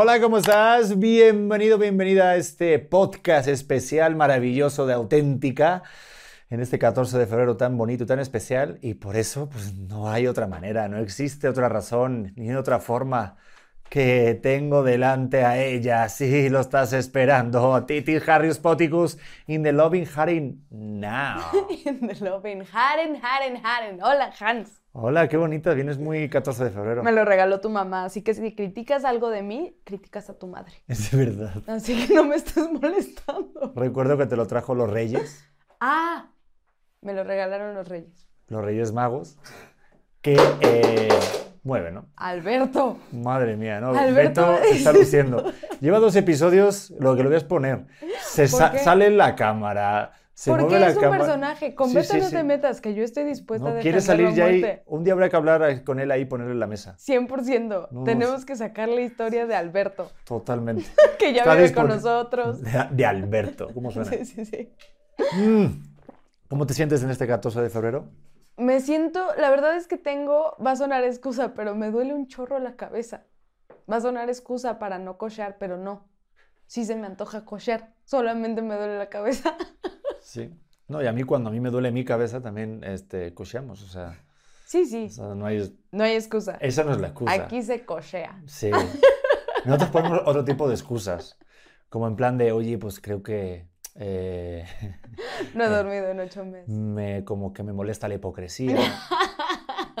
Hola, ¿cómo estás? Bienvenido, bienvenida a este podcast especial, maravilloso de auténtica, en este 14 de febrero tan bonito, tan especial, y por eso pues no hay otra manera, no existe otra razón, ni otra forma que tengo delante a ella. Sí, lo estás esperando. Titi Harry Spoticus in the loving Harin now. in the loving Haren, Haren, Haren. Hola, Hans. Hola, qué bonita. Vienes muy 14 de febrero. Me lo regaló tu mamá, así que si criticas algo de mí, criticas a tu madre. Es verdad. Así que no me estés molestando. Recuerdo que te lo trajo los Reyes. Ah, me lo regalaron los Reyes. Los Reyes Magos. Que eh, mueve, ¿no? Alberto. Madre mía, ¿no? Alberto Beto se está luciendo. Lleva dos episodios, lo que lo voy a exponer. Se ¿Por sa- qué? sale en la cámara. Se Porque mueve la es un cámara. personaje. Con Sí, Beto sí, no sí. te metas, que yo estoy dispuesta No a quiere defenderlo salir ya ahí. Un día habrá que hablar con él ahí ponerle en la mesa. 100%. No, Tenemos que sacar la historia de Alberto, Totalmente. que ya Está vive con nosotros. De, de Alberto. ¿Cómo suena? Sí, sí, sí. Mm. ¿Cómo te sientes en este 14 de febrero? Me siento, la verdad es que tengo, va a sonar excusa, pero me duele un chorro la cabeza. Va a sonar excusa para no cochear, pero no. Sí se me antoja cochear, solamente me duele la cabeza. Sí. No, y a mí cuando a mí me duele mi cabeza también este, cocheamos. O sea, Sí, sí, o sea, no hay, no hay excusa. esa no es la excusa. Aquí se cochea. Sí. Nosotros ponemos otro tipo de excusas. Como en plan de, oye, pues creo que eh, No he dormido en ocho meses. me, como que me molesta la hipocresía.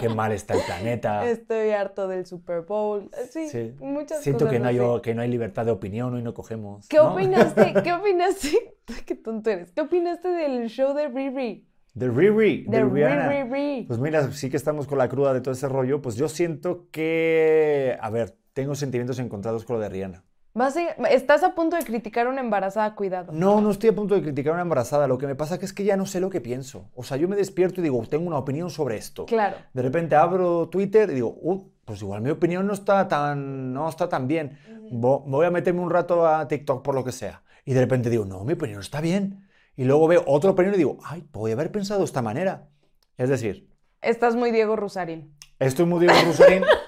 Qué mal está el planeta. Estoy harto del Super Bowl. Sí, Ah. Sí. muchas Siento cosas que no, hay, así. que no hay libertad de opinión, hoy no cogemos. ¿Qué ¿no? opinaste? ¿Qué opinaste? Qué tonto eres. ¿Qué opinaste del show de Riri? De Riri, de, De Rihanna. Riri. Pues mira, sí que estamos con la cruda de todo ese rollo. Pues yo siento que, a ver, tengo sentimientos encontrados con lo de Rihanna. Vas a- estás a punto de criticar a una embarazada, cuidado. No, no estoy a punto de criticar a una embarazada. Lo que me pasa es que ya no sé lo que pienso. O sea, yo me despierto y digo, tengo una opinión sobre esto. Claro. De repente abro Twitter y digo, "Uh, pues igual mi opinión no está tan, no está tan bien. Vo- Voy a meterme un rato a TikTok por lo que sea. Y de repente digo, no, mi opinión está bien. Y luego veo otra opinión y digo, ay, voy a haber pensado de esta manera. Es decir, Estás muy Diego Rusarín. estoy muy Diego Rusarín.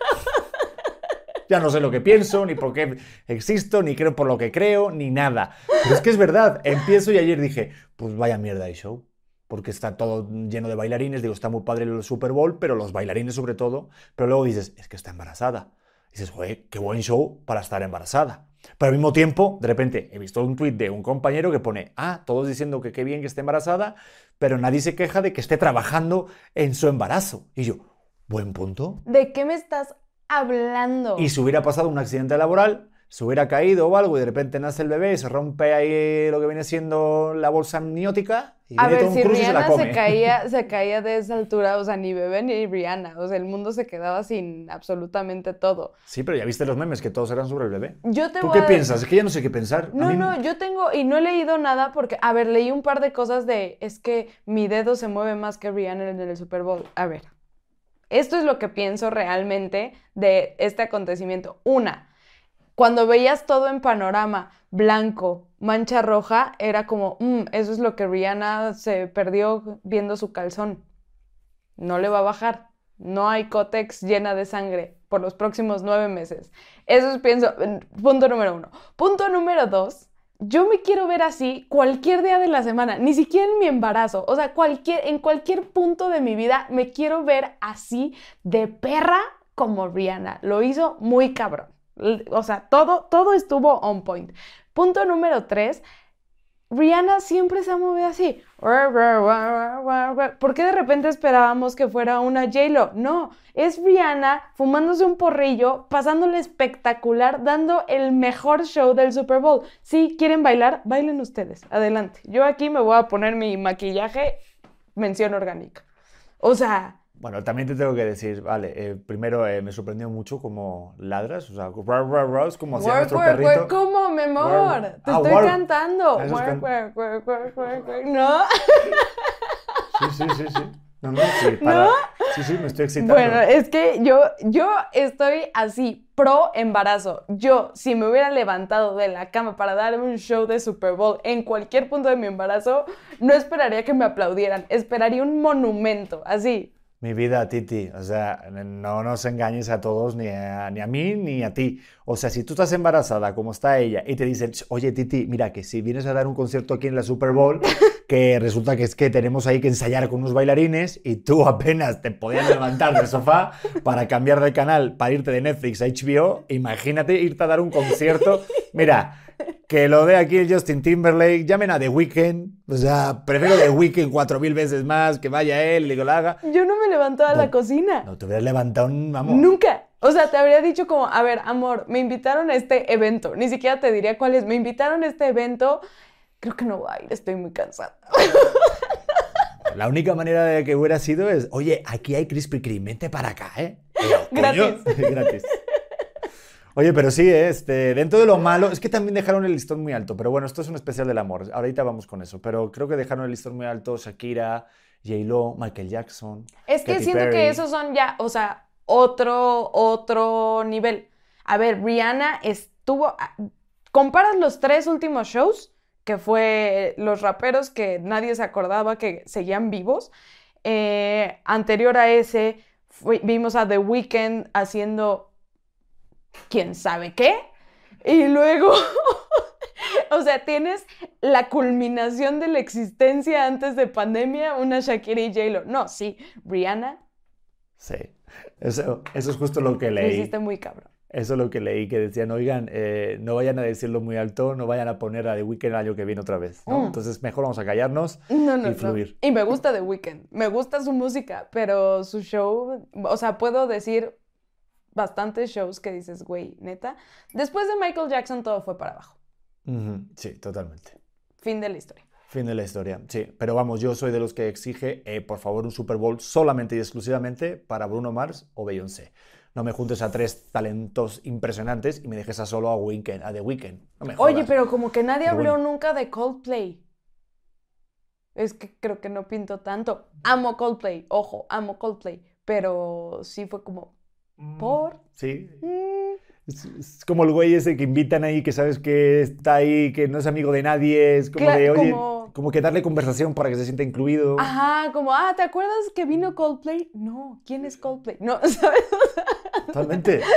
Ya no sé lo que pienso, ni por qué existo, ni creo por lo que creo, ni nada. Pero es que es verdad. Empiezo y ayer dije, pues vaya mierda de show. Porque está todo lleno de bailarines. Digo, está muy padre el Super Bowl, pero los bailarines sobre todo. Pero luego dices, es que está embarazada. dices, joder, qué buen show para estar embarazada. Pero al mismo tiempo, de repente, he visto un tuit de un compañero que pone, ah, todos diciendo que qué bien que esté embarazada, pero nadie se queja de que esté trabajando en su embarazo. Y yo, buen punto. ¿De qué me estás hablando? Y si hubiera pasado un accidente laboral, se hubiera caído o algo y de repente nace el bebé y se rompe ahí lo que viene siendo la bolsa amniótica y A ver, si Cruise y se la Rihanna se come. caía, se caía de esa altura, o sea, ni bebé ni Rihanna, o sea, el mundo se quedaba sin absolutamente todo. Sí, pero ya viste los memes que todos eran sobre el bebé. Yo te ¿Tú voy qué a- piensas? Es que ya no sé qué pensar. No, mí- no, yo tengo, y no he leído nada porque, a ver, leí un par de cosas de, es que mi dedo se mueve más que Rihanna en el Super Bowl. A ver, esto es lo que pienso realmente de este acontecimiento. Una, cuando veías todo en panorama, blanco, mancha roja, era como, "Mm, eso es lo que Rihanna se perdió viendo su calzón. No le va a bajar. No hay cótex llena de sangre por los próximos nueve meses. Eso es, pienso, punto número uno. Punto número dos, yo me quiero ver así cualquier día de la semana, ni siquiera en mi embarazo. O sea, cualquier, en cualquier punto de mi vida me quiero ver así de perra como Rihanna. Lo hizo muy cabrón. O sea, todo, todo estuvo on point. Punto número tres, Rihanna siempre se ha movido así. ¿Por qué de repente esperábamos que fuera una J-Lo? No, es Rihanna fumándose un porrillo, pasándole espectacular, dando el mejor show del Super Bowl. Si quieren bailar, bailen ustedes. Adelante. Yo aquí me voy a poner mi maquillaje, mención orgánica. O sea, Bueno, también te tengo que decir, vale, eh, primero eh, me sorprendió mucho como ladras, o sea, "Ruah, ruah, ruah", es como hacía nuestro perrito. ¿Cómo, mi amor? Te Ah, estoy cantando. Can-. ¿No? Sí, sí, sí, sí. No, no, sí, para- sí, sí, me estoy excitando. Bueno, es que yo, yo estoy así, pro embarazo. Yo, si me hubiera levantado de la cama para dar un show de Super Bowl en cualquier punto de mi embarazo, no esperaría que me aplaudieran, esperaría un monumento, así. Mi vida, Titi, o sea, no nos engañes a todos, ni a, ni a mí, ni a ti. O sea, si tú estás embarazada, como está ella, y te dicen, oye, Titi, mira que si vienes a dar un concierto aquí en la Super Bowl, que resulta que es que tenemos ahí que ensayar con unos bailarines y tú apenas te podías levantar del sofá para cambiar de canal, para irte de Netflix a HBO, imagínate irte a dar un concierto. Mira, que lo de aquí el Justin Timberlake, llamen a The Weeknd, o sea, prefiero The Weeknd cuatro mil veces más, que vaya él y que lo haga. Yo no me levanto a la cocina. No te hubieras levantado, vamos. Nunca. O sea, te habría dicho como, a ver, amor, me invitaron a este evento. Ni siquiera te diría cuál es. Me invitaron a este evento. Creo que no voy a ir, estoy muy cansada. La única manera de que hubiera sido es, oye, aquí hay Krispy Kreme, vente para acá, ¿eh? Gratis. Gratis. Oye, pero sí, este, dentro de lo malo, es que también dejaron el listón muy alto, pero bueno, esto es un especial del amor, ahorita vamos con eso, pero creo que dejaron el listón muy alto Shakira, J-Lo, Michael Jackson. Es que siento que esos son ya, o sea, otro, otro nivel. A ver, Rihanna estuvo, comparas los tres últimos shows, que fue los raperos que nadie se acordaba que seguían vivos, eh, anterior a ese vimos a The Weeknd haciendo quién sabe qué. Y luego, o sea, tienes la culminación de la existencia antes de pandemia, una Shakira y J-Lo. No, sí, Rihanna. Sí, eso, eso es justo lo que leí. Hiciste muy cabrón. Eso es lo que leí, que decían, oigan, eh, no vayan a decirlo muy alto, no vayan a poner a The Weeknd año que viene otra vez. Mm. Entonces, mejor vamos a callarnos y fluir. Y me gusta The Weeknd, me gusta su música, pero su show, o sea, puedo decir bastantes shows que dices, güey, neta. Después de Michael Jackson todo fue para abajo. Sí, totalmente. Fin de la historia. Fin de la historia, sí. Pero vamos, yo soy de los que exige, eh, por favor, un Super Bowl solamente y exclusivamente para Bruno Mars o Beyoncé. No me juntes a tres talentos impresionantes y me dejes a solo a, Weekend, a The Weeknd. Oye, pero como que nadie habló nunca de Coldplay. Es que creo que no pinto tanto. Amo Coldplay, ojo, amo Coldplay. Pero sí fue como, Mm, ¿Por? Sí. Mm. Es, como el güey ese que invitan ahí, que sabes que está ahí, que no es amigo de nadie, es como de, oye, como... que darle conversación para que se sienta incluido. Ajá, como, ah, ¿te acuerdas que vino Coldplay? No, ¿quién es Coldplay? No, ¿sabes? Totalmente.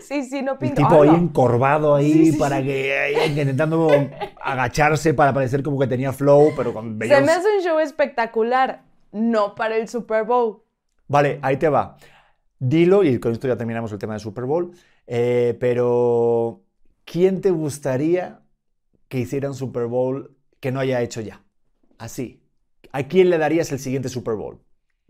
Sí, sí, no pinta. El tipo ahí encorvado ahí para que intentando agacharse para parecer como que tenía flow, pero con Se me hace un show espectacular, no para el Super Bowl. Vale, ahí te va. Dilo, y con esto ya terminamos el tema del Super Bowl, eh, pero ¿quién te gustaría que hiciera un Super Bowl que no haya hecho ya? Así. ¿A quién le darías el siguiente Super Bowl?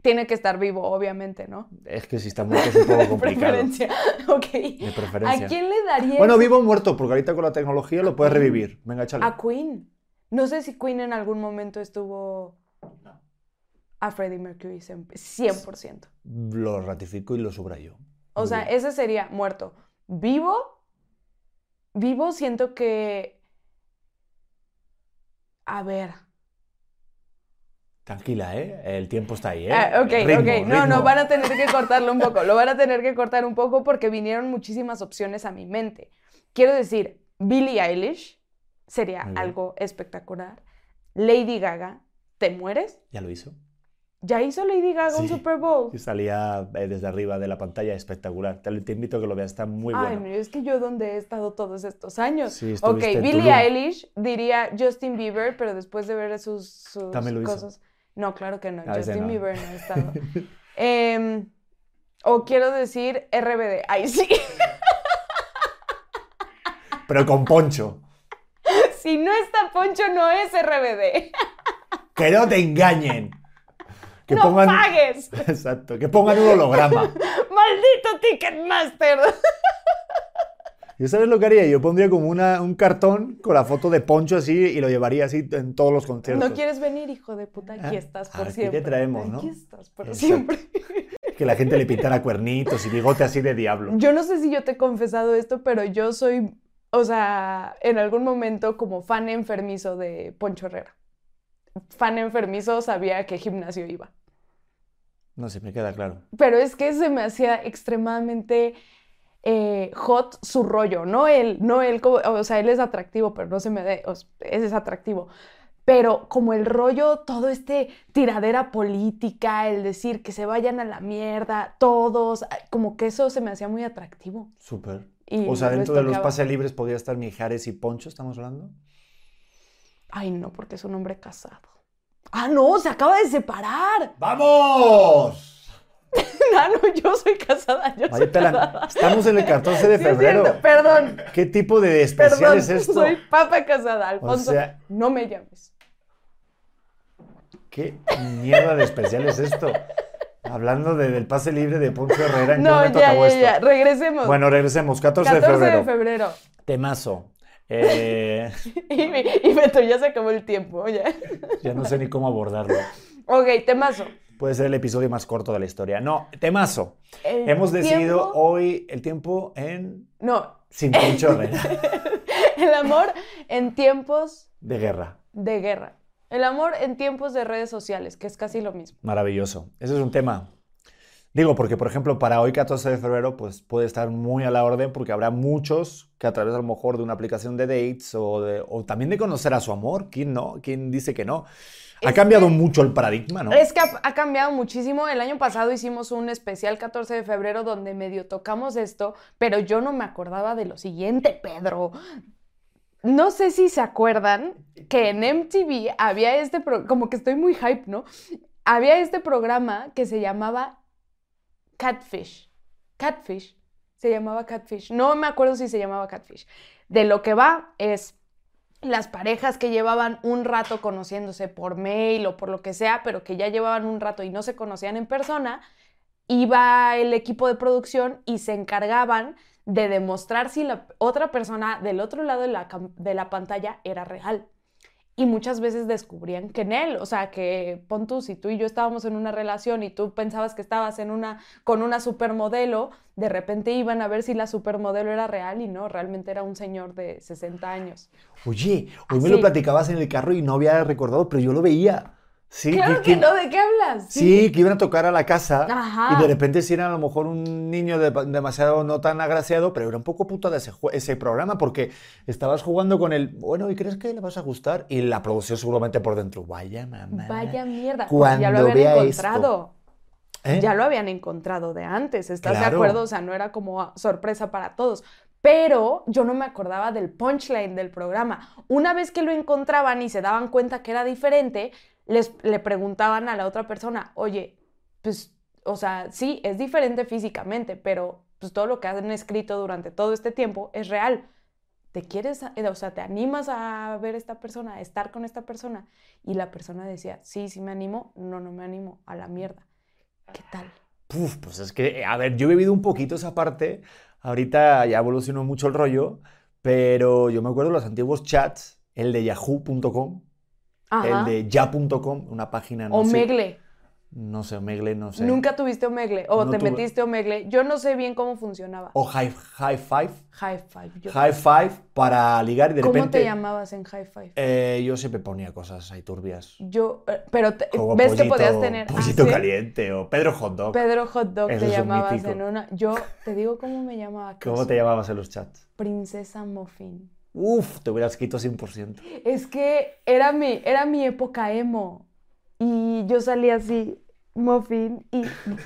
Tiene que estar vivo, obviamente, ¿no? Es que si está muerto es un poco complicado. preferencia, ok. De preferencia. ¿A quién le darías? Bueno, vivo o muerto, porque ahorita con la tecnología lo puedes revivir. Venga, échale. A Queen. No sé si Queen en algún momento estuvo a Freddie Mercury 100%. Lo ratifico y lo subrayo. O sea, ese sería muerto. Vivo, vivo siento que... A ver. Tranquila, ¿eh? El tiempo está ahí, ¿eh? Ah, ok, ok. No, no, van a tener que cortarlo un poco. Lo van a tener que cortar un poco porque vinieron muchísimas opciones a mi mente. Quiero decir, Billie Eilish sería algo espectacular. Lady Gaga, ¿te mueres? Ya lo hizo. Ya hizo Lady Gaga un Super Bowl. Y salía eh, desde arriba de la pantalla espectacular. Te, invito a que lo veas, está muy bueno. Ay, es que yo donde he estado todos estos años. Sí, ok, Billie Eilish diría Justin Bieber, pero después de ver sus, sus cosas. No, claro que no. Ah, Justin Bieber no ha estado. Em, o quiero decir RBD. Ay, sí. pero con Poncho. Si no está Poncho, no es RBD. que no te engañen. Que ¡No pongan, pagues! Exacto, que pongan un holograma. ¡Maldito Ticketmaster! ¿Y sabes lo que haría? Yo pondría como una, un cartón con la foto de Poncho así y lo llevaría así en todos los conciertos. ¿No quieres venir, hijo de puta? Aquí ah, estás por siempre. Aquí te traemos, ¿no? Aquí estás por siempre. Que la gente le pintara cuernitos y bigote así de diablo. Yo no sé si yo te he confesado esto, pero yo soy, o sea, en algún momento como fan enfermizo de Poncho Herrera fan enfermizo sabía qué gimnasio iba. No sé, me queda claro. Pero es que se me hacía extremadamente eh, hot su rollo, no él, no él, o sea, él es atractivo, pero no se me dé, es atractivo. pero como el rollo, todo este tiradera política, el decir que se vayan a la mierda, todos, como que eso se me hacía muy atractivo. Súper. O sea, dentro de los pases libres podría estar Mijares y Poncho, ¿estamos hablando? Ay, no, porque es un hombre casado. Ah, no, se acaba de separar. ¡Vamos! Ah, no, yo soy casada, yo soy casada. Estamos en el 14 de Sí, es febrero. Perdón, ¿Qué tipo de especial perdón, es esto? soy papa casada, Alfonso. sea- No me llames. ¿Qué mierda de especial es esto? Hablando de- del pase libre de Poncho Herrera, ¿en qué No, momento ya, acabó ya, ya, esto? regresemos. Bueno, regresemos. 14, 14 de febrero. de febrero. Temazo. Eh, Y, y Beto, ya se acabó el tiempo, ya. ya no sé ni cómo abordarlo. Ok, temazo. Puede ser el episodio más corto de la historia. No, temazo. El Hemos decidido tiempo- hoy el tiempo en No, sin Herrera el amor en tiempos de guerra. de guerra. El amor en tiempos de redes sociales, que es casi lo mismo. Maravilloso. Ese es un tema. Digo, porque por ejemplo, para hoy 14 de febrero, pues puede estar muy a la orden porque habrá muchos que a través a lo mejor de una aplicación de dates o, de- o también de conocer a su amor, ¿quién no? ¿Quién dice que no? Ha Es cambiado que- mucho el paradigma, ¿no? Es que ha, ha cambiado muchísimo. El año pasado hicimos un especial 14 de febrero donde medio tocamos esto, pero yo no me acordaba de lo siguiente, Pedro. No sé si se acuerdan que en MTV había este, pro- como que estoy muy hype, ¿no? Había este programa que se llamaba Catfish. Catfish. Se llamaba Catfish. No me acuerdo si se llamaba Catfish. De lo que va es las parejas que llevaban un rato conociéndose por mail o por lo que sea, pero que ya llevaban un rato y no se conocían en persona, iba el equipo de producción y se encargaban de demostrar si la otra persona del otro lado de la, de la pantalla era real. Y muchas veces descubrían que en él, o sea, que pon tú, si tú y yo estábamos en una relación y tú pensabas que estabas en una, con una supermodelo, de repente iban a ver si la supermodelo era real y no, realmente era un señor de 60 años. Oye, hoy me lo platicabas en el carro y no había recordado, pero yo lo veía. Sí, Claro que- que no, ¿de qué hablas? Sí, que iban a tocar a la casa Ajá. y de repente si era a lo mejor un niño de- demasiado no tan agraciado, pero era un poco puto de ese, programa porque estabas jugando con el, bueno, ¿y crees que le vas a gustar? Y la producción seguramente por dentro, vaya mamá. Vaya mierda. Cuando ya lo habían vea encontrado. ¿Eh? Ya lo habían encontrado de antes, ¿estás de acuerdo? O sea, no era como sorpresa para todos. Pero yo no me acordaba del punchline del programa. Una vez que lo encontraban y se daban cuenta que era diferente, les, le preguntaban a la otra persona, oye, pues, o sea, sí, es diferente físicamente, pero pues todo lo que han escrito durante todo este tiempo es real. ¿Te quieres, eh, o sea, te animas a ver esta persona, a estar con esta persona? Y la persona decía, sí, sí me animo, no, no me animo, a la mierda. ¿Qué tal? Puf, pues es que, a ver, yo he vivido un poquito esa parte. Ahorita ya evolucionó mucho el rollo, pero yo me acuerdo de los antiguos chats, el de yahoo.com, el de ya.com, una página, no sé. Omegle. No sé, Omegle, no sé. Nunca tuviste Omegle o No te tuve. metiste Omegle. Yo no sé bien cómo funcionaba. O High, high Five. High Five. yo- High Five para ligar y de ¿Cómo repente. te llamabas en High Five? eh, yo siempre ponía cosas ahí turbias. Yo, eh, pero te- Como ves que podías tener. ah, Pollito ¿sí? caliente o Pedro Hot Dog. Pedro Hot Dog Eso te un llamabas en una. Yo te digo cómo me llamaba. ¿Cómo te llamabas en los chats? Princesa Muffin. Uf, te hubieras quitado 100%. Es que era mi, era mi época emo. Y yo salía así, muffin, y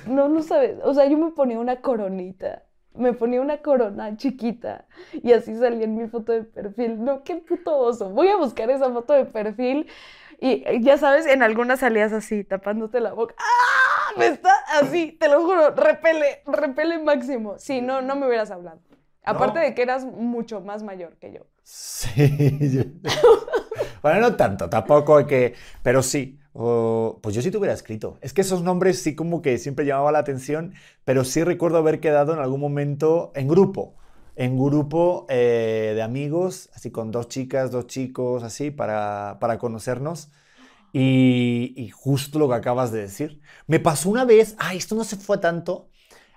no, no sabes, o sea, yo me ponía una coronita, me ponía una corona chiquita, y así salía en mi foto de perfil. No, qué puto oso. Voy a buscar esa foto de perfil, y eh, ya sabes, en algunas salías así, tapándote la boca. ¡Ah! Me está así, te lo juro, repele, repele máximo. Sí, no, no me hubieras hablado. Aparte No. de que eras mucho más mayor que yo. Sí. bueno, no tanto, tampoco que. Pero sí. Pues yo sí te hubiera escrito. Es que esos nombres sí como que siempre llamaban la atención, pero sí recuerdo haber quedado en algún momento en grupo. En grupo eh, de amigos, así con dos chicas, dos chicos, así, para, para conocernos. Y, y justo lo que acabas de decir. Me pasó una vez, ah, esto no se fue tanto,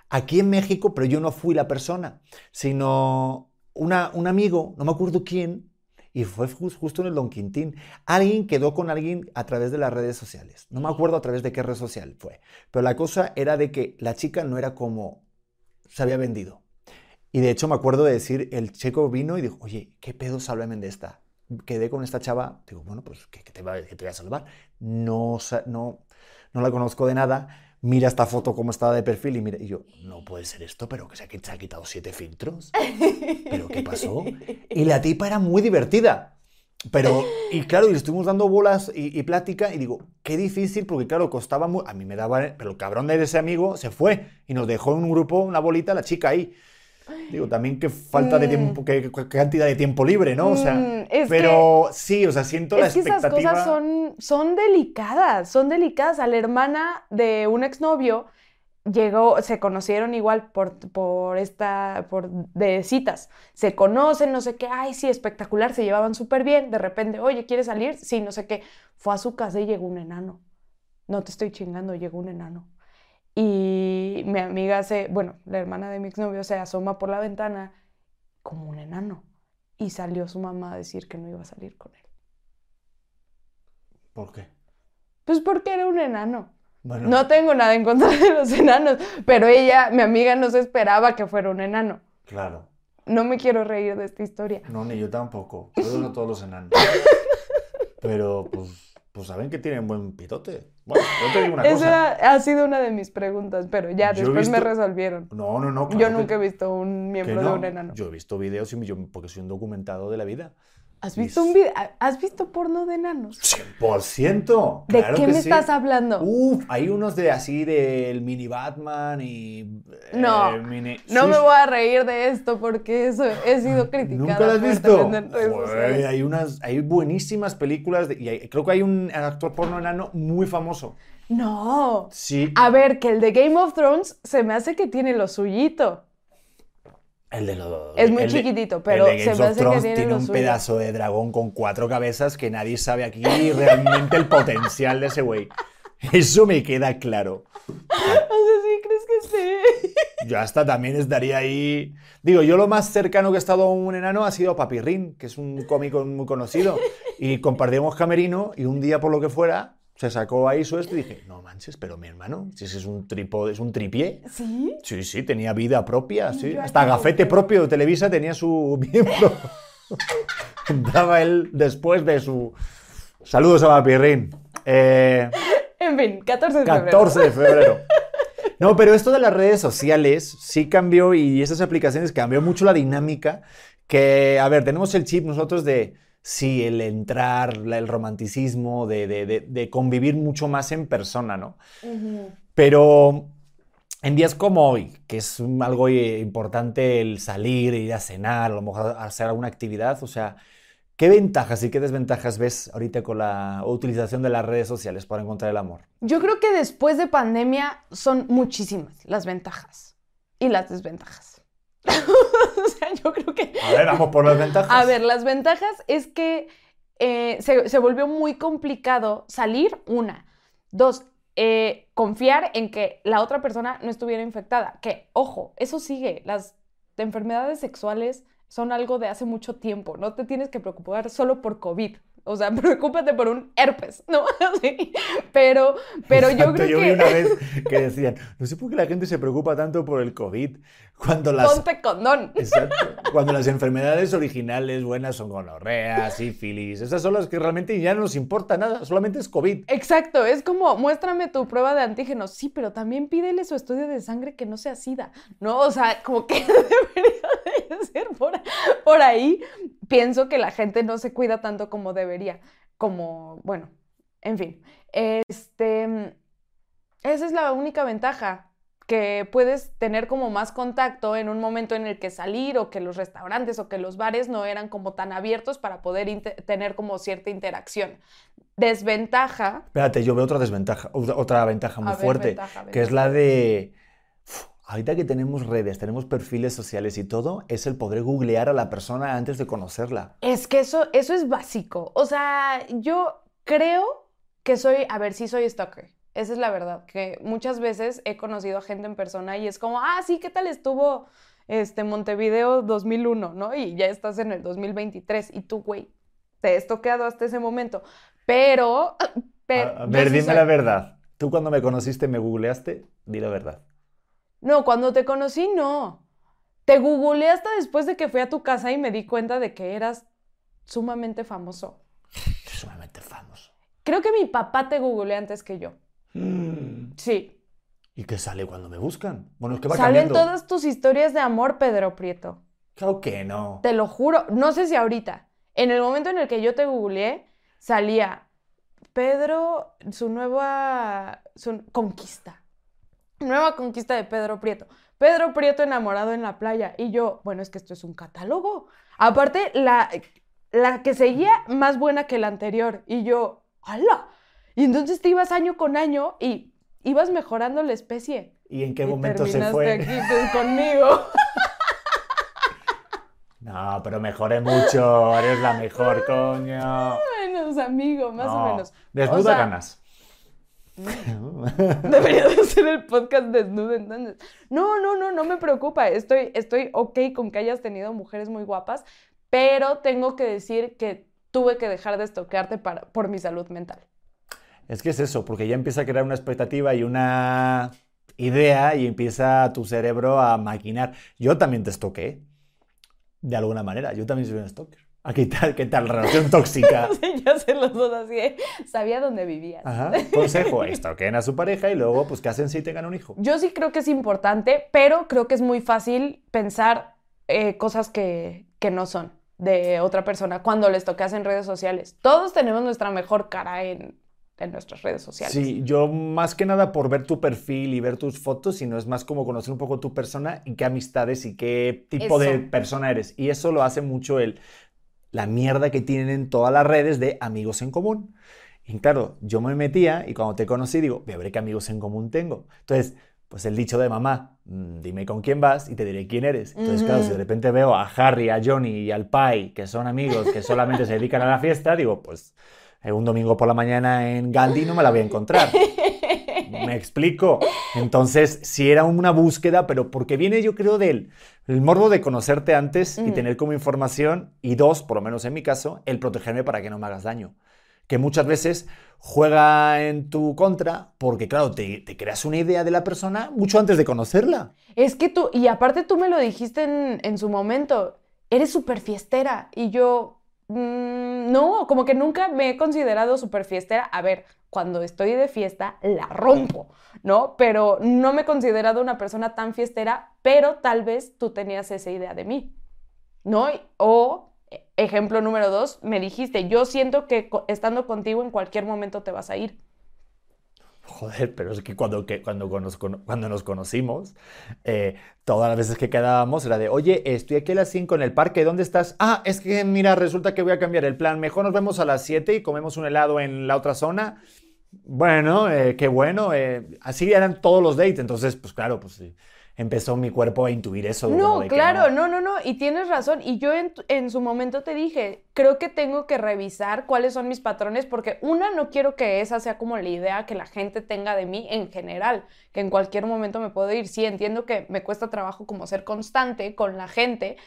aquí en México, pero yo no fui la persona, sino una, un amigo, no me acuerdo quién, y fue jus- justo en el Don Quintín. Alguien quedó con alguien a través de las redes sociales. No me acuerdo a través de qué red social fue. Pero la cosa era de que la chica no era como se había vendido. Y de hecho me acuerdo de decir, el chico vino y dijo, oye, ¿qué pedos háblame de esta? quedé con esta chava, digo, bueno, pues que, te, va, que te voy a salvar. No, no, no la conozco de nada. Mira esta foto como estaba de perfil y mira, y yo, no puede ser esto, pero que se ha quitado siete filtros. ¿Pero qué pasó? Y la tipa era muy divertida. Pero, y claro, y le estuvimos dando bolas y, y, plática, y digo, qué difícil, porque claro, costaba muy. A mí me daba. Pero el cabrón de ese amigo se fue y nos dejó en un grupo, una bolita, la chica ahí. Digo, también qué falta de tiempo, mm. qué, cantidad de tiempo libre, ¿no? O sea, mm, pero sí, o sea, siento la expectativa. Es que esas cosas son, son delicadas, son delicadas. A la hermana de un exnovio llegó, se conocieron igual por, por esta, por de citas. Se conocen, no sé qué, ay, sí, espectacular, se llevaban súper bien. De repente, oye, ¿quieres salir? Sí, no sé qué. Fue a su casa y llegó un enano. No te estoy chingando, llegó un enano. Y mi amiga se, bueno, la hermana de mi exnovio se asoma por la ventana como un enano. Y salió su mamá a decir que no iba a salir con él. ¿Por qué? Pues porque era un enano. No tengo nada en contra de los enanos, pero ella, mi amiga, no se esperaba que fuera un enano. Claro. No me quiero reír de esta historia. No, ni yo tampoco. Yo no todos los enanos. pero, pues, pues saben que tienen buen pitote. Bueno, yo te digo una Esa ha sido una de mis preguntas, pero ya después me resolvieron. No, no, no. yo nunca he visto un miembro de un enano. Yo he visto videos y yo, porque soy un documentado de la vida. ¿Has visto, un video? ¿Has visto porno de enanos? 100%. ¿De qué me estás hablando? Uf, hay unos de así del mini Batman y. Eh, no. No me voy a reír de esto porque eso he sido criticado. ¿Nunca lo has visto? hay unas. Hay buenísimas películas y creo que hay un actor porno enano muy famoso. No. Sí. A ver, que el de Game of Thrones se me hace que tiene lo suyito. El de los, es muy chiquitito, pero se me hace que tiene, tiene un pedazo de dragón con cuatro cabezas que nadie sabe aquí realmente el potencial de ese güey. Eso me queda claro. O sea, ¿sí crees que sí? Yo hasta también estaría ahí. Digo, yo lo más cercano que he estado a un enano ha sido Papirrín, que es un cómico muy conocido. Y compartimos camerino y un día, por lo que fuera, se sacó ahí su esto y dije, no manches, pero mi hermano, si ese es un tripo, es un tripié. ¿Sí? Sí, sí, tenía vida propia, sí. Hasta gafete propio de Televisa tenía su miembro. Daba él después de su... Saludos a Papirrín. Eh... En fin, 14 de febrero. 14 de febrero. No, pero esto de las redes sociales sí cambió y esas aplicaciones cambió mucho la dinámica. Que, a ver, tenemos el chip nosotros de sí, el entrar, el romanticismo, de, convivir mucho más en persona, ¿no? Pero en días como hoy, que es algo importante el salir, ir a cenar, a lo mejor hacer alguna actividad, o sea, ¿qué ventajas y qué desventajas ves ahorita con la utilización de las redes sociales para encontrar el amor? Yo creo que después de pandemia son muchísimas las ventajas y las desventajas. o sea, yo creo que... A ver, vamos por las ventajas. A ver, las ventajas es que eh, se, volvió muy complicado salir, una. Dos, eh, confiar en que la otra persona no estuviera infectada. Que, ojo, eso sigue. Las enfermedades sexuales son algo de hace mucho tiempo. No te tienes que preocupar solo por COVID. O sea, preocúpate por un herpes, ¿no? Sí. Pero, pero yo creo yo que... vi una vez que decían, no sé por qué la gente se preocupa tanto por el COVID. Cuando las... Ponte condón. Exacto. Cuando las enfermedades originales buenas son gonorrea, sífilis. Esas son las que realmente ya no nos importa nada. Solamente es COVID. Exacto. Es como, muéstrame tu prueba de antígenos. Sí, pero también pídele su estudio de sangre que no sea SIDA. ¿No? O sea, como que debería de ser por, por ahí. Pienso que la gente no se cuida tanto como debería. Como, bueno, en fin. Este... Esa es la única ventaja que puedes tener como más contacto en un momento en el que salir o que los restaurantes o que los bares no eran como tan abiertos para poder tener como cierta interacción. Desventaja. Espérate, yo veo otra desventaja, otra ventaja muy fuerte, que es la de... ahorita que tenemos redes, tenemos perfiles sociales y todo, es el poder googlear a la persona antes de conocerla. Es que eso, eso es básico. O sea, yo creo que soy, a ver, sí soy stalker. Esa es la verdad, que muchas veces he conocido a gente en persona y es como, ah, sí, ¿qué tal estuvo este Montevideo 2001, ¿no? Y ya estás en el 2023 y tú, güey, te he toqueado hasta ese momento. Pero... a ver, dime la verdad. ¿Tú cuando me conociste me googleaste? Di la verdad. No, cuando te conocí, no. Te googleé hasta después de que fui a tu casa y me di cuenta de que eras sumamente famoso. Sumamente famoso. Creo que mi papá te googleó antes que yo. Mm. Sí. ¿Y qué sale cuando me buscan? Bueno, es que va Salen cambiando. todas tus historias de amor, Pedro Prieto. Claro que no. Te lo juro. No sé si ahorita. En el momento en el que yo te googleé, salía Pedro, su nueva su conquista. Nueva conquista de Pedro Prieto. Pedro Prieto enamorado en la playa. Y yo, bueno, es que esto es un catálogo. Aparte, la, la que seguía más buena que la anterior. Y yo, ¡hala! Y entonces te ibas año con año y ibas mejorando la especie. ¿Y en qué Y momento se fue? aquí pues, conmigo. No, pero mejoré mucho. Eres la mejor, coño. menos, amigo, más o No. menos. Desnuda O sea, ganas. Debería de el podcast desnudo entonces. No, no, no, no me preocupa. Estoy, estoy ok con que hayas tenido mujeres muy guapas, pero tengo que decir que tuve que dejar de estoquearte para, por mi salud mental. Es que es eso, porque ya empieza a crear una expectativa y una idea y empieza tu cerebro a maquinar. Yo también te estoqué, de alguna manera. Yo también soy un stalker. ¿A qué tal, qué tal relación tóxica? Sí, ya sé los dos así. ¿eh? Sabía dónde vivías. Ajá. Consejo, estoqueen a su pareja y luego pues cásense y tengan un hijo. Yo sí creo que es importante, pero creo que es muy fácil pensar eh, cosas que, que no son de otra persona cuando les tocas en redes sociales. Todos tenemos nuestra mejor cara en, en nuestras redes sociales. Sí, yo más que nada por ver tu perfil y ver tus fotos, sino es más como conocer un poco tu persona y qué amistades y qué tipo de persona eres. Y eso lo hace mucho el, la mierda que tienen en todas las redes de amigos en común. Y claro, yo me metía y cuando te conocí digo, voy a ver qué amigos en común tengo. Entonces, pues el dicho de mamá, mm, dime con quién vas y te diré quién eres. Entonces, claro, si de repente veo a Harry, a Johnny y al Pai, que son amigos que solamente se dedican a la fiesta, digo, pues eh, un domingo por la mañana en Gandhi no me la voy a encontrar. Me explico. Entonces, sí era una búsqueda, pero porque viene, yo creo, del el morbo de conocerte antes y Mm. tener como información, y dos, por lo menos en mi caso, el protegerme para que no me hagas daño. Que muchas veces juega en tu contra porque, claro, te, te creas una idea de la persona mucho antes de conocerla. Es que tú, y aparte tú me lo dijiste en, en su momento, eres súper fiestera. Y yo, mm, no, como que nunca me he considerado súper fiestera. A ver, cuando estoy de fiesta, la rompo, ¿no? Pero no me he considerado una persona tan fiestera, pero tal vez tú tenías esa idea de mí, ¿no? O, e- ejemplo número dos, me dijiste, yo siento que estando contigo en cualquier momento te vas a ir. Joder, pero es que cuando, cuando, cuando nos conocimos, eh, todas las veces que quedábamos era de, oye, estoy aquí a las 5 en el parque, ¿dónde estás? Ah, es que mira, resulta que voy a cambiar el plan, mejor nos vemos a las 7 y comemos un helado en la otra zona. Bueno, eh, qué bueno, eh, así eran todos los dates, entonces, pues claro, pues sí, empezó mi cuerpo a intuir eso. No, de que claro, no, no, no, y tienes razón. Y yo en, en su momento te dije, creo que tengo que revisar cuáles son mis patrones, porque una, no quiero que esa sea como la idea que la gente tenga de mí en general, que en cualquier momento me puedo ir. Sí, entiendo que me cuesta trabajo como ser constante con la gente,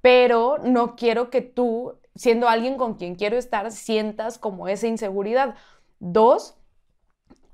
pero no quiero que tú, siendo alguien con quien quiero estar, sientas como esa inseguridad. Dos,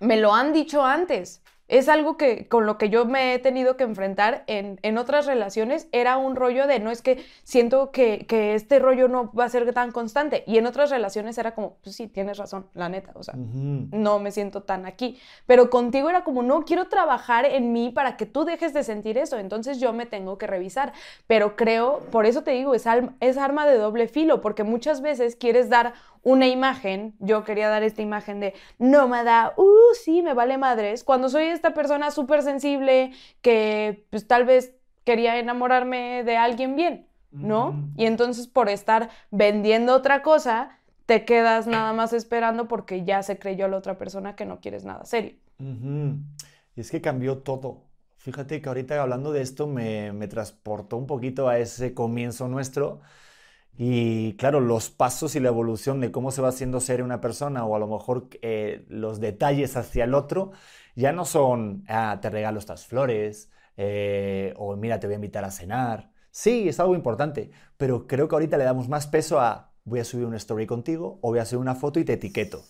me lo han dicho antes. Es algo que con lo que yo me he tenido que enfrentar en, en otras relaciones. Era un rollo de no es que siento que, que este rollo no va a ser tan constante. Y en otras relaciones era como, pues sí, tienes razón, la neta. O sea, no me siento tan aquí. Pero contigo era como, no, quiero trabajar en mí para que tú dejes de sentir eso. Entonces yo me tengo que revisar. Pero creo, por eso te digo, es, al- es arma de doble filo, porque muchas veces quieres dar una imagen. Yo quería dar esta imagen de nómada, uh, sí, me vale madres. Cuando soy esta persona súper sensible que pues tal vez quería enamorarme de alguien bien. ¿no? Y entonces por estar vendiendo otra cosa, te quedas nada más esperando porque ya se creyó la otra persona que no quieres nada serio. Y es que cambió todo. Fíjate que ahorita hablando de esto me, me transportó un poquito a ese comienzo nuestro. Y claro, los pasos y la evolución de cómo se va haciendo ser una persona o a lo mejor eh, los detalles hacia el otro ya no son, ah, te regalo estas flores eh, o mira, te voy a invitar a cenar. Sí, es algo importante, pero creo que ahorita le damos más peso a voy a subir una story contigo o voy a subir una foto y te etiqueto.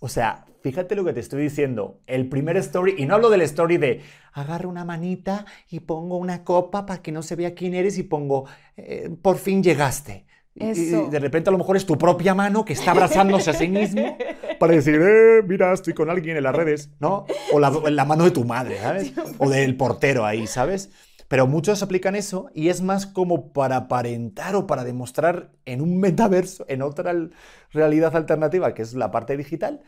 O sea, fíjate lo que te estoy diciendo. El primer story, y no hablo del story de agarro una manita y pongo una copa para que no se vea quién eres y pongo eh, por fin llegaste. Y- y Eso. de repente a lo mejor es tu propia mano que está abrazándose a sí mismo para decir, eh, mira, estoy con alguien en las redes, ¿no? O la, la mano de tu madre, ¿sabes? O del portero ahí, ¿sabes? Pero muchos aplican eso y es más como para aparentar o para demostrar en un metaverso, en otra realidad alternativa, que es la parte digital,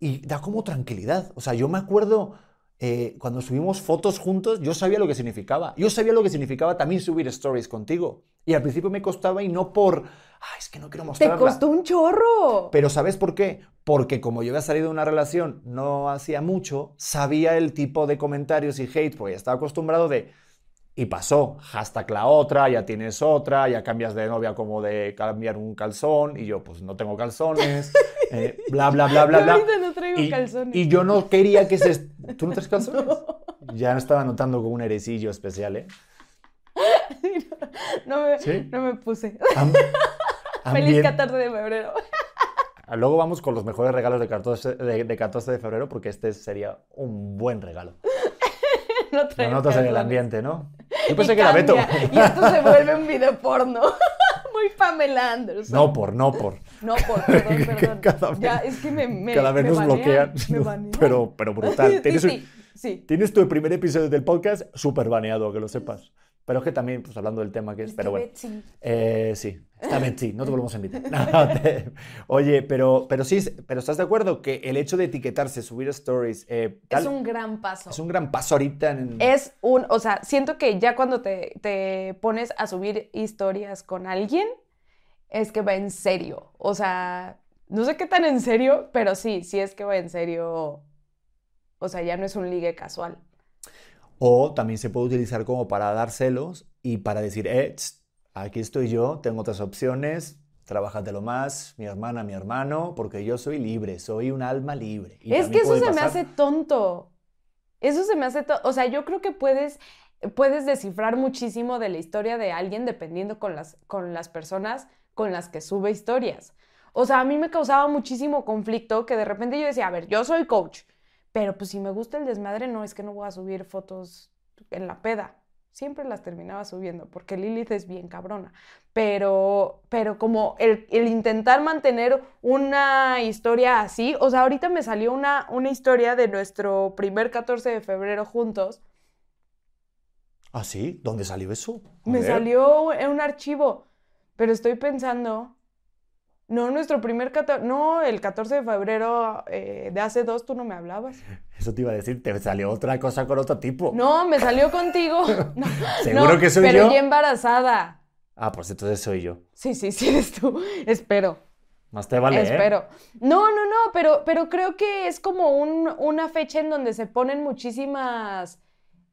y da como tranquilidad. O sea, yo me acuerdo eh, cuando subimos fotos juntos, yo sabía lo que significaba. Yo sabía lo que significaba también subir stories contigo. Y al principio me costaba y no por, ay, es que no quiero Te mostrarla. costó un chorro. Pero ¿sabes por qué? Porque como yo había salido de una relación no hacía mucho, sabía el tipo de comentarios y hate, porque ya estaba acostumbrado de... Y pasó, hashtag la otra, ya tienes otra, ya cambias de novia como de cambiar un calzón, y yo pues no tengo calzones, eh, bla, bla, bla, bla, bla. ahorita no traigo Y, calzones. y yo no quería que se... ¿Tú no traes calzones? Ya me estaba notando como un erecillo especial, ¿eh? No me, ¿Sí? no me puse. Am- Feliz ambien- 14 de febrero. Luego vamos con los mejores regalos de 14 de, de 14 de febrero, porque este sería un buen regalo. No Lo notas en el ambiente, ¿no? Yo Y pensé que era Beto. Y esto se vuelve un video porno. Muy Pamela Anderson. No por, no por. No, por, perdón, perdón. Cada vez- ya, es que me, me Cada vez me nos banean, bloquean. Me banean. Pero, pero brutal. Sí, Tienes, un- sí, sí. tienes tu primer episodio del podcast súper baneado, que lo sepas. Pero es que también, pues hablando del tema que es, pero bueno. Sí. Eh, sí, vez sí, no te volvemos a invitar. No, te- Oye, pero, pero sí, pero ¿estás de acuerdo que el hecho de etiquetarse, subir stories, eh, tal, Es un gran paso. es un gran paso ahorita en... Es un, o sea, siento que ya cuando te, te pones a subir historias con alguien, es que va en serio. O sea, no sé qué tan en serio, pero sí, sí es que va en serio. O sea, ya no es un ligue casual. O también se puede utilizar como para dar celos y para decir, eh, tss, aquí estoy yo, tengo otras opciones, trabájatelo más, mi hermana, mi hermano, porque yo soy libre, soy un alma libre. Y es que eso se me hace tonto. Eso se me hace tonto. O sea, yo creo que puedes, puedes descifrar muchísimo de la historia de alguien dependiendo con las, con las personas con las que sube historias. O sea, a mí me causaba muchísimo conflicto que de repente yo decía, a ver, yo soy coach, pero pues si me gusta el desmadre, no es que no voy a subir fotos en la peda. Siempre las terminaba subiendo porque Lilith es bien cabrona. Pero, pero como el, el intentar mantener una historia así, o sea, ahorita me salió una, una historia de nuestro primer 14 de febrero juntos. ¿Ah, sí? ¿Dónde salió eso? A Me ver. salió en un archivo, pero estoy pensando, no, nuestro primer 14, no, el 14 de febrero eh, de hace dos tú no me hablabas. Eso te iba a decir, te salió otra cosa con otro tipo. No, me salió contigo. No, ¿Seguro no, que soy pero yo? ya embarazada. Ah, pues entonces soy yo. Sí, sí, sí, eres tú. Espero. Más te vale, ¿eh? Espero. No, no, no, pero, pero creo que es como un- una fecha en donde se ponen muchísimas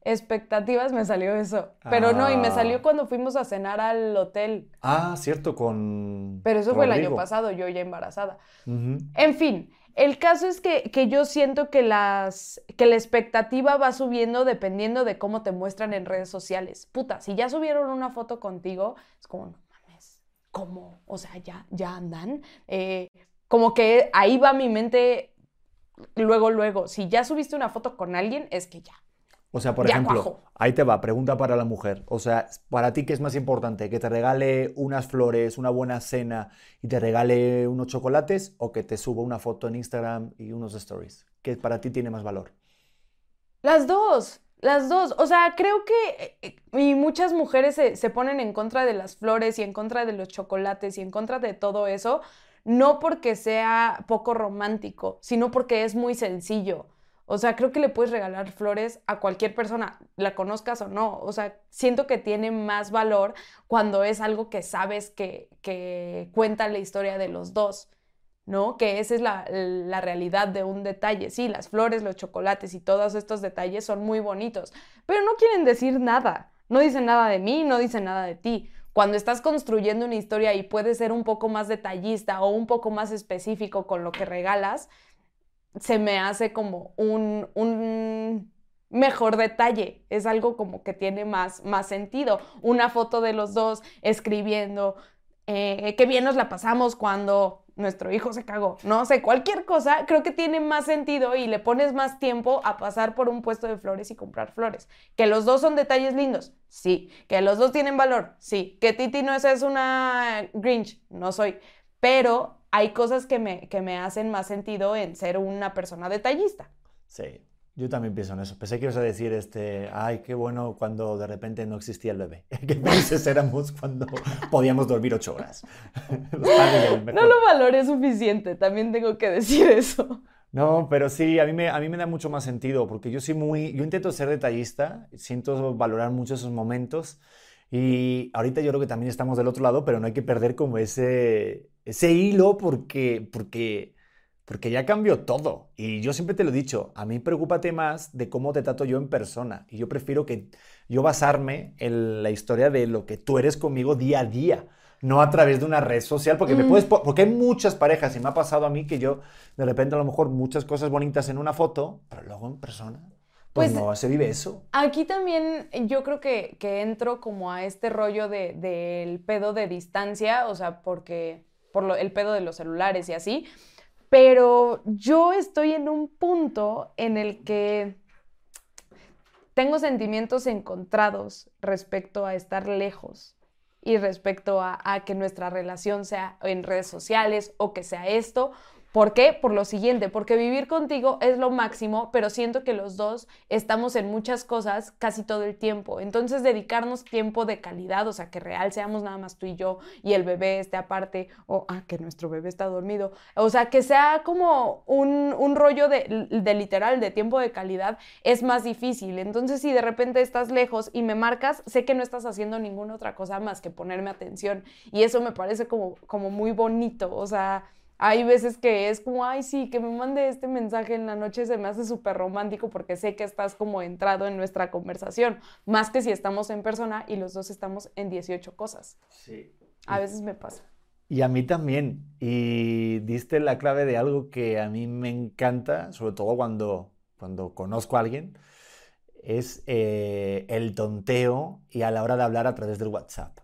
expectativas. Me salió eso. Pero no, y me Ah. salió cuando fuimos a cenar al hotel. Ah, cierto, con Pero eso fue el año pasado, yo ya embarazada. En fin, el caso es que, que yo siento que, las, que la expectativa va subiendo dependiendo de cómo te muestran en redes sociales. Puta, si ya subieron una foto contigo, es como, no mames, ¿cómo? O sea, ya, ya andan. Eh, como que ahí va mi mente luego, luego. Si ya subiste una foto con alguien, es que ya. O sea, por Ya ejemplo, cuajo. ahí te va, pregunta para la mujer. O sea, para ti, ¿qué es más importante? ¿Que te regale unas flores, una buena cena y te regale unos chocolates o que te suba una foto en Instagram y unos stories? ¿Qué para ti tiene más valor? Las dos, las dos. O sea, creo que eh, y muchas mujeres se, se ponen en contra de las flores y en contra de los chocolates y en contra de todo eso, no porque sea poco romántico, sino porque es muy sencillo. O sea, creo que le puedes regalar flores a cualquier persona, la conozcas o no. O sea, siento que tiene más valor cuando es algo que sabes que, que cuenta la historia de los dos. ¿no? Que esa es la, la realidad de un detalle. Sí, las flores, los chocolates y todos estos detalles son muy bonitos, pero no quieren decir nada. No dicen nada de mí, no dicen nada de ti. Cuando estás construyendo una historia y puedes ser un poco más detallista o un poco más específico con lo que regalas, se me hace como un, un mejor detalle. Es algo como que tiene más, más sentido. Una foto de los dos escribiendo, eh, qué bien nos la pasamos cuando nuestro hijo se cagó. No sé, cualquier cosa creo que tiene más sentido y le pones más tiempo a pasar por un puesto de flores y comprar flores. Que los dos son detalles lindos, sí. Que los dos tienen valor, sí. Que Titi no es, es una Grinch, no soy. Pero hay cosas que me, que me hacen más sentido en ser una persona detallista. Sí, yo también pienso en eso. Pensé que ibas a decir, este, ay, qué bueno cuando de repente no existía el bebé. Qué felices éramos cuando podíamos dormir ocho horas. no lo valoré suficiente, también tengo que decir eso. No, pero sí, a mí, me, a mí me da mucho más sentido, porque yo soy muy, yo intento ser detallista, siento valorar mucho esos momentos, y ahorita yo creo que también estamos del otro lado, pero no hay que perder como ese, ese hilo porque, porque, porque ya cambió todo. Y yo siempre te lo he dicho, a mí preocúpate más de cómo te trato yo en persona. Y yo prefiero que yo basarme en la historia de lo que tú eres conmigo día a día no a través de una red social, porque me mm. puedes, porque hay muchas parejas y me ha pasado a mí que yo de repente a lo mejor muchas cosas bonitas en una foto, pero luego en persona pues, pues, no se vive eso. Aquí también yo creo que, entro como a este rollo del de, pedo de distancia, o sea, porque por el pedo de los celulares y así, pero yo estoy en un punto en el que tengo sentimientos encontrados respecto a estar lejos y respecto a, a, que nuestra relación sea en redes sociales o que sea esto, ¿Por qué? Por lo siguiente, porque vivir contigo es lo máximo, pero siento que los dos estamos en muchas cosas casi todo el tiempo. Entonces, dedicarnos tiempo de calidad, o sea, que real seamos nada más tú y yo y el bebé esté aparte, o ah, que nuestro bebé está dormido. O sea, que sea como un, rollo de, literal, de tiempo de calidad, es más difícil. Entonces, si de repente estás lejos y me marcas, sé que no estás haciendo ninguna otra cosa más que ponerme atención. Y eso me parece como, como muy bonito. O sea, hay veces que es como, ay, sí, que me mande este mensaje en la noche se me hace súper romántico porque sé que estás como entrado en nuestra conversación, más que si estamos en persona y los dos estamos en 18 cosas. Sí. A veces me pasa. Y a mí también. Y diste la clave de algo que a mí me encanta, sobre todo cuando, cuando conozco a alguien, es eh, el tonteo y a la hora de hablar a través del WhatsApp.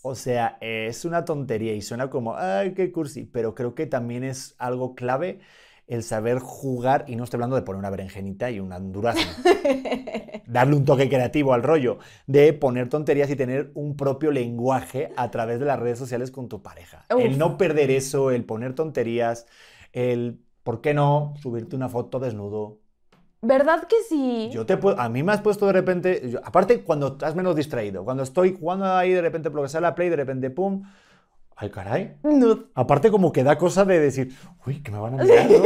O sea, es una tontería y suena como, ay, qué cursi, pero creo que también es algo clave el saber jugar, y no estoy hablando de poner una berenjenita y un durazno, darle un toque creativo al rollo, de poner tonterías y tener un propio lenguaje a través de las redes sociales con tu pareja. El no perder eso, el poner tonterías, el, ¿por qué no subirte una foto desnudo? ¿Verdad que sí? Yo te puedo, a mí me has puesto de repente, aparte cuando estás menos distraído, cuando estoy jugando ahí de repente por lo que sea la play, de repente pum, ay caray. Aparte como que da cosa de decir, uy, que me van a mirar. ¿no?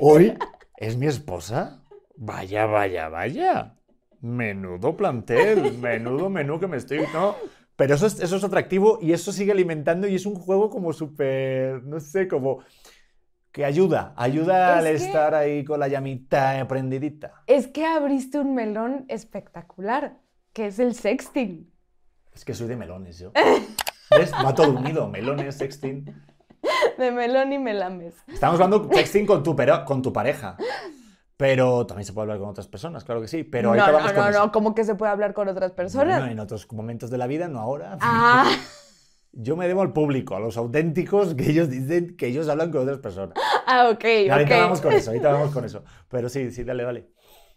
Hoy es mi esposa. Vaya, vaya, vaya. Menudo plantel, menudo menú que me estoy, ¿no? Pero eso es, eso es atractivo y eso sigue alimentando y es un juego como súper, no sé, como que ayuda, ayuda al estar ahí con la llamita prendidita. Es que abriste un melón espectacular, que es el sexting. Es que soy de melones yo. ¿Ves? Va todo unido, melones, sexting. De melón y melames. Estamos hablando sexting con tu, con tu pareja. Pero también se puede hablar con otras personas, claro que sí. Pero no, no, no, no, ¿cómo que se puede hablar con otras personas? en otros momentos de la vida, no ahora. Ah. Yo me debo al público, a los auténticos que ellos dicen que ellos hablan con otras personas. Ah, ok, y ahorita vamos con eso, ahorita vamos con eso. Pero sí, sí, dale, dale.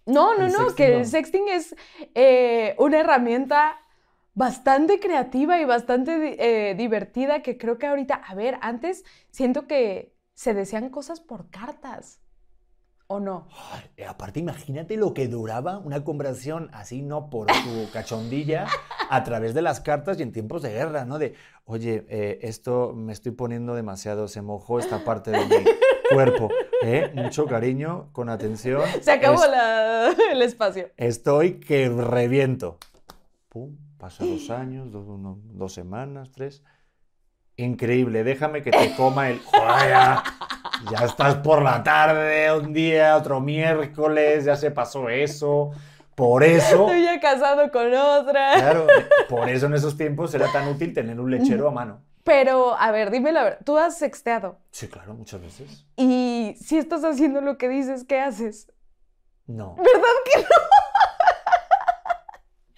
No, no, no, que el sexting es eh, una herramienta bastante creativa y bastante eh, divertida que creo que ahorita, a ver, antes siento que se decían cosas por cartas. ¿O no? aparte, imagínate lo que duraba una conversación así, no por tu cachondilla, a través de las cartas y en tiempos de guerra, ¿no? De, oye, eh, esto me estoy poniendo demasiado, se mojó esta parte de mi cuerpo. ¿eh? Mucho cariño, con atención. Se acabó el espacio. Estoy que reviento. Pum, pasa dos años, dos, semanas, tres. Increíble, déjame que te coma el... Ya estás por la tarde, un día, otro miércoles, ya se pasó eso. Por eso. Estoy ya casado con otra. Claro, por eso en esos tiempos era tan útil tener un lechero a mano. Pero, a ver, dime la verdad, ¿tú has sexteado? Sí, claro, muchas veces. Y si estás haciendo lo que dices, ¿qué haces? No. ¿Verdad que no?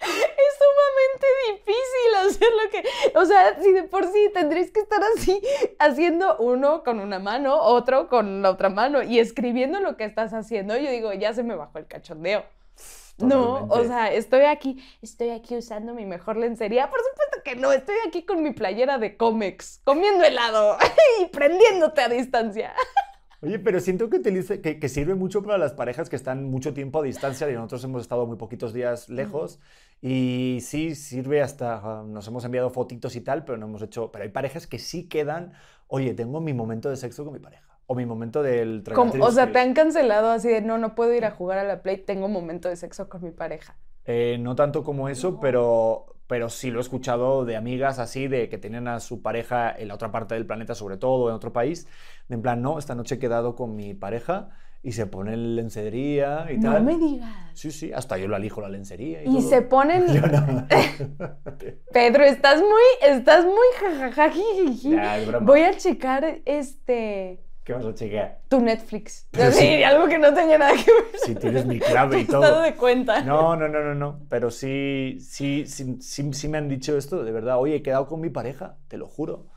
es sumamente difícil hacer lo que, o sea, si de por sí tendréis que estar así, haciendo uno con una mano, otro con la otra mano y escribiendo lo que estás haciendo, yo digo, ya se me bajó el cachondeo. No, o Totalmente. sea, estoy aquí, estoy aquí usando mi mejor lencería. Por supuesto que no, estoy aquí con mi playera de cómics, comiendo helado y prendiéndote a distancia. Oye, pero siento que, utiliza, que, que sirve mucho para las parejas que están mucho tiempo a distancia y nosotros hemos estado muy poquitos días lejos y sí sirve hasta, ah, nos hemos enviado fotitos y tal, pero no hemos hecho, pero hay parejas que sí quedan, oye, tengo mi momento de sexo con mi pareja o mi momento del o sea, te han cancelado así de, no, no puedo ir a jugar a la Play, tengo un momento de sexo con mi pareja. Eh, no tanto como eso, pero, pero sí lo he escuchado de amigas así, de que tienen a su pareja en la otra parte del planeta, sobre todo en otro país, de en plan, no, esta noche he quedado con mi pareja y se ponen lencería y No tal. me digas. Sí, sí, hasta yo la elijo la lencería y, Y todo. se ponen... Yo no. Pedro, estás muy, estás muy jajajajiji. Broma. Voy a checar este ¿Qué vas a chequear? tu Netflix. Pero sí. Sí, algo que no tenga nada que ver. Si tienes mi clave y estado todo. de cuenta. No, no, no, no, no. Pero sí, sí, sí, sí, sí me han dicho esto, de verdad. Oye, he quedado con mi pareja, te lo juro.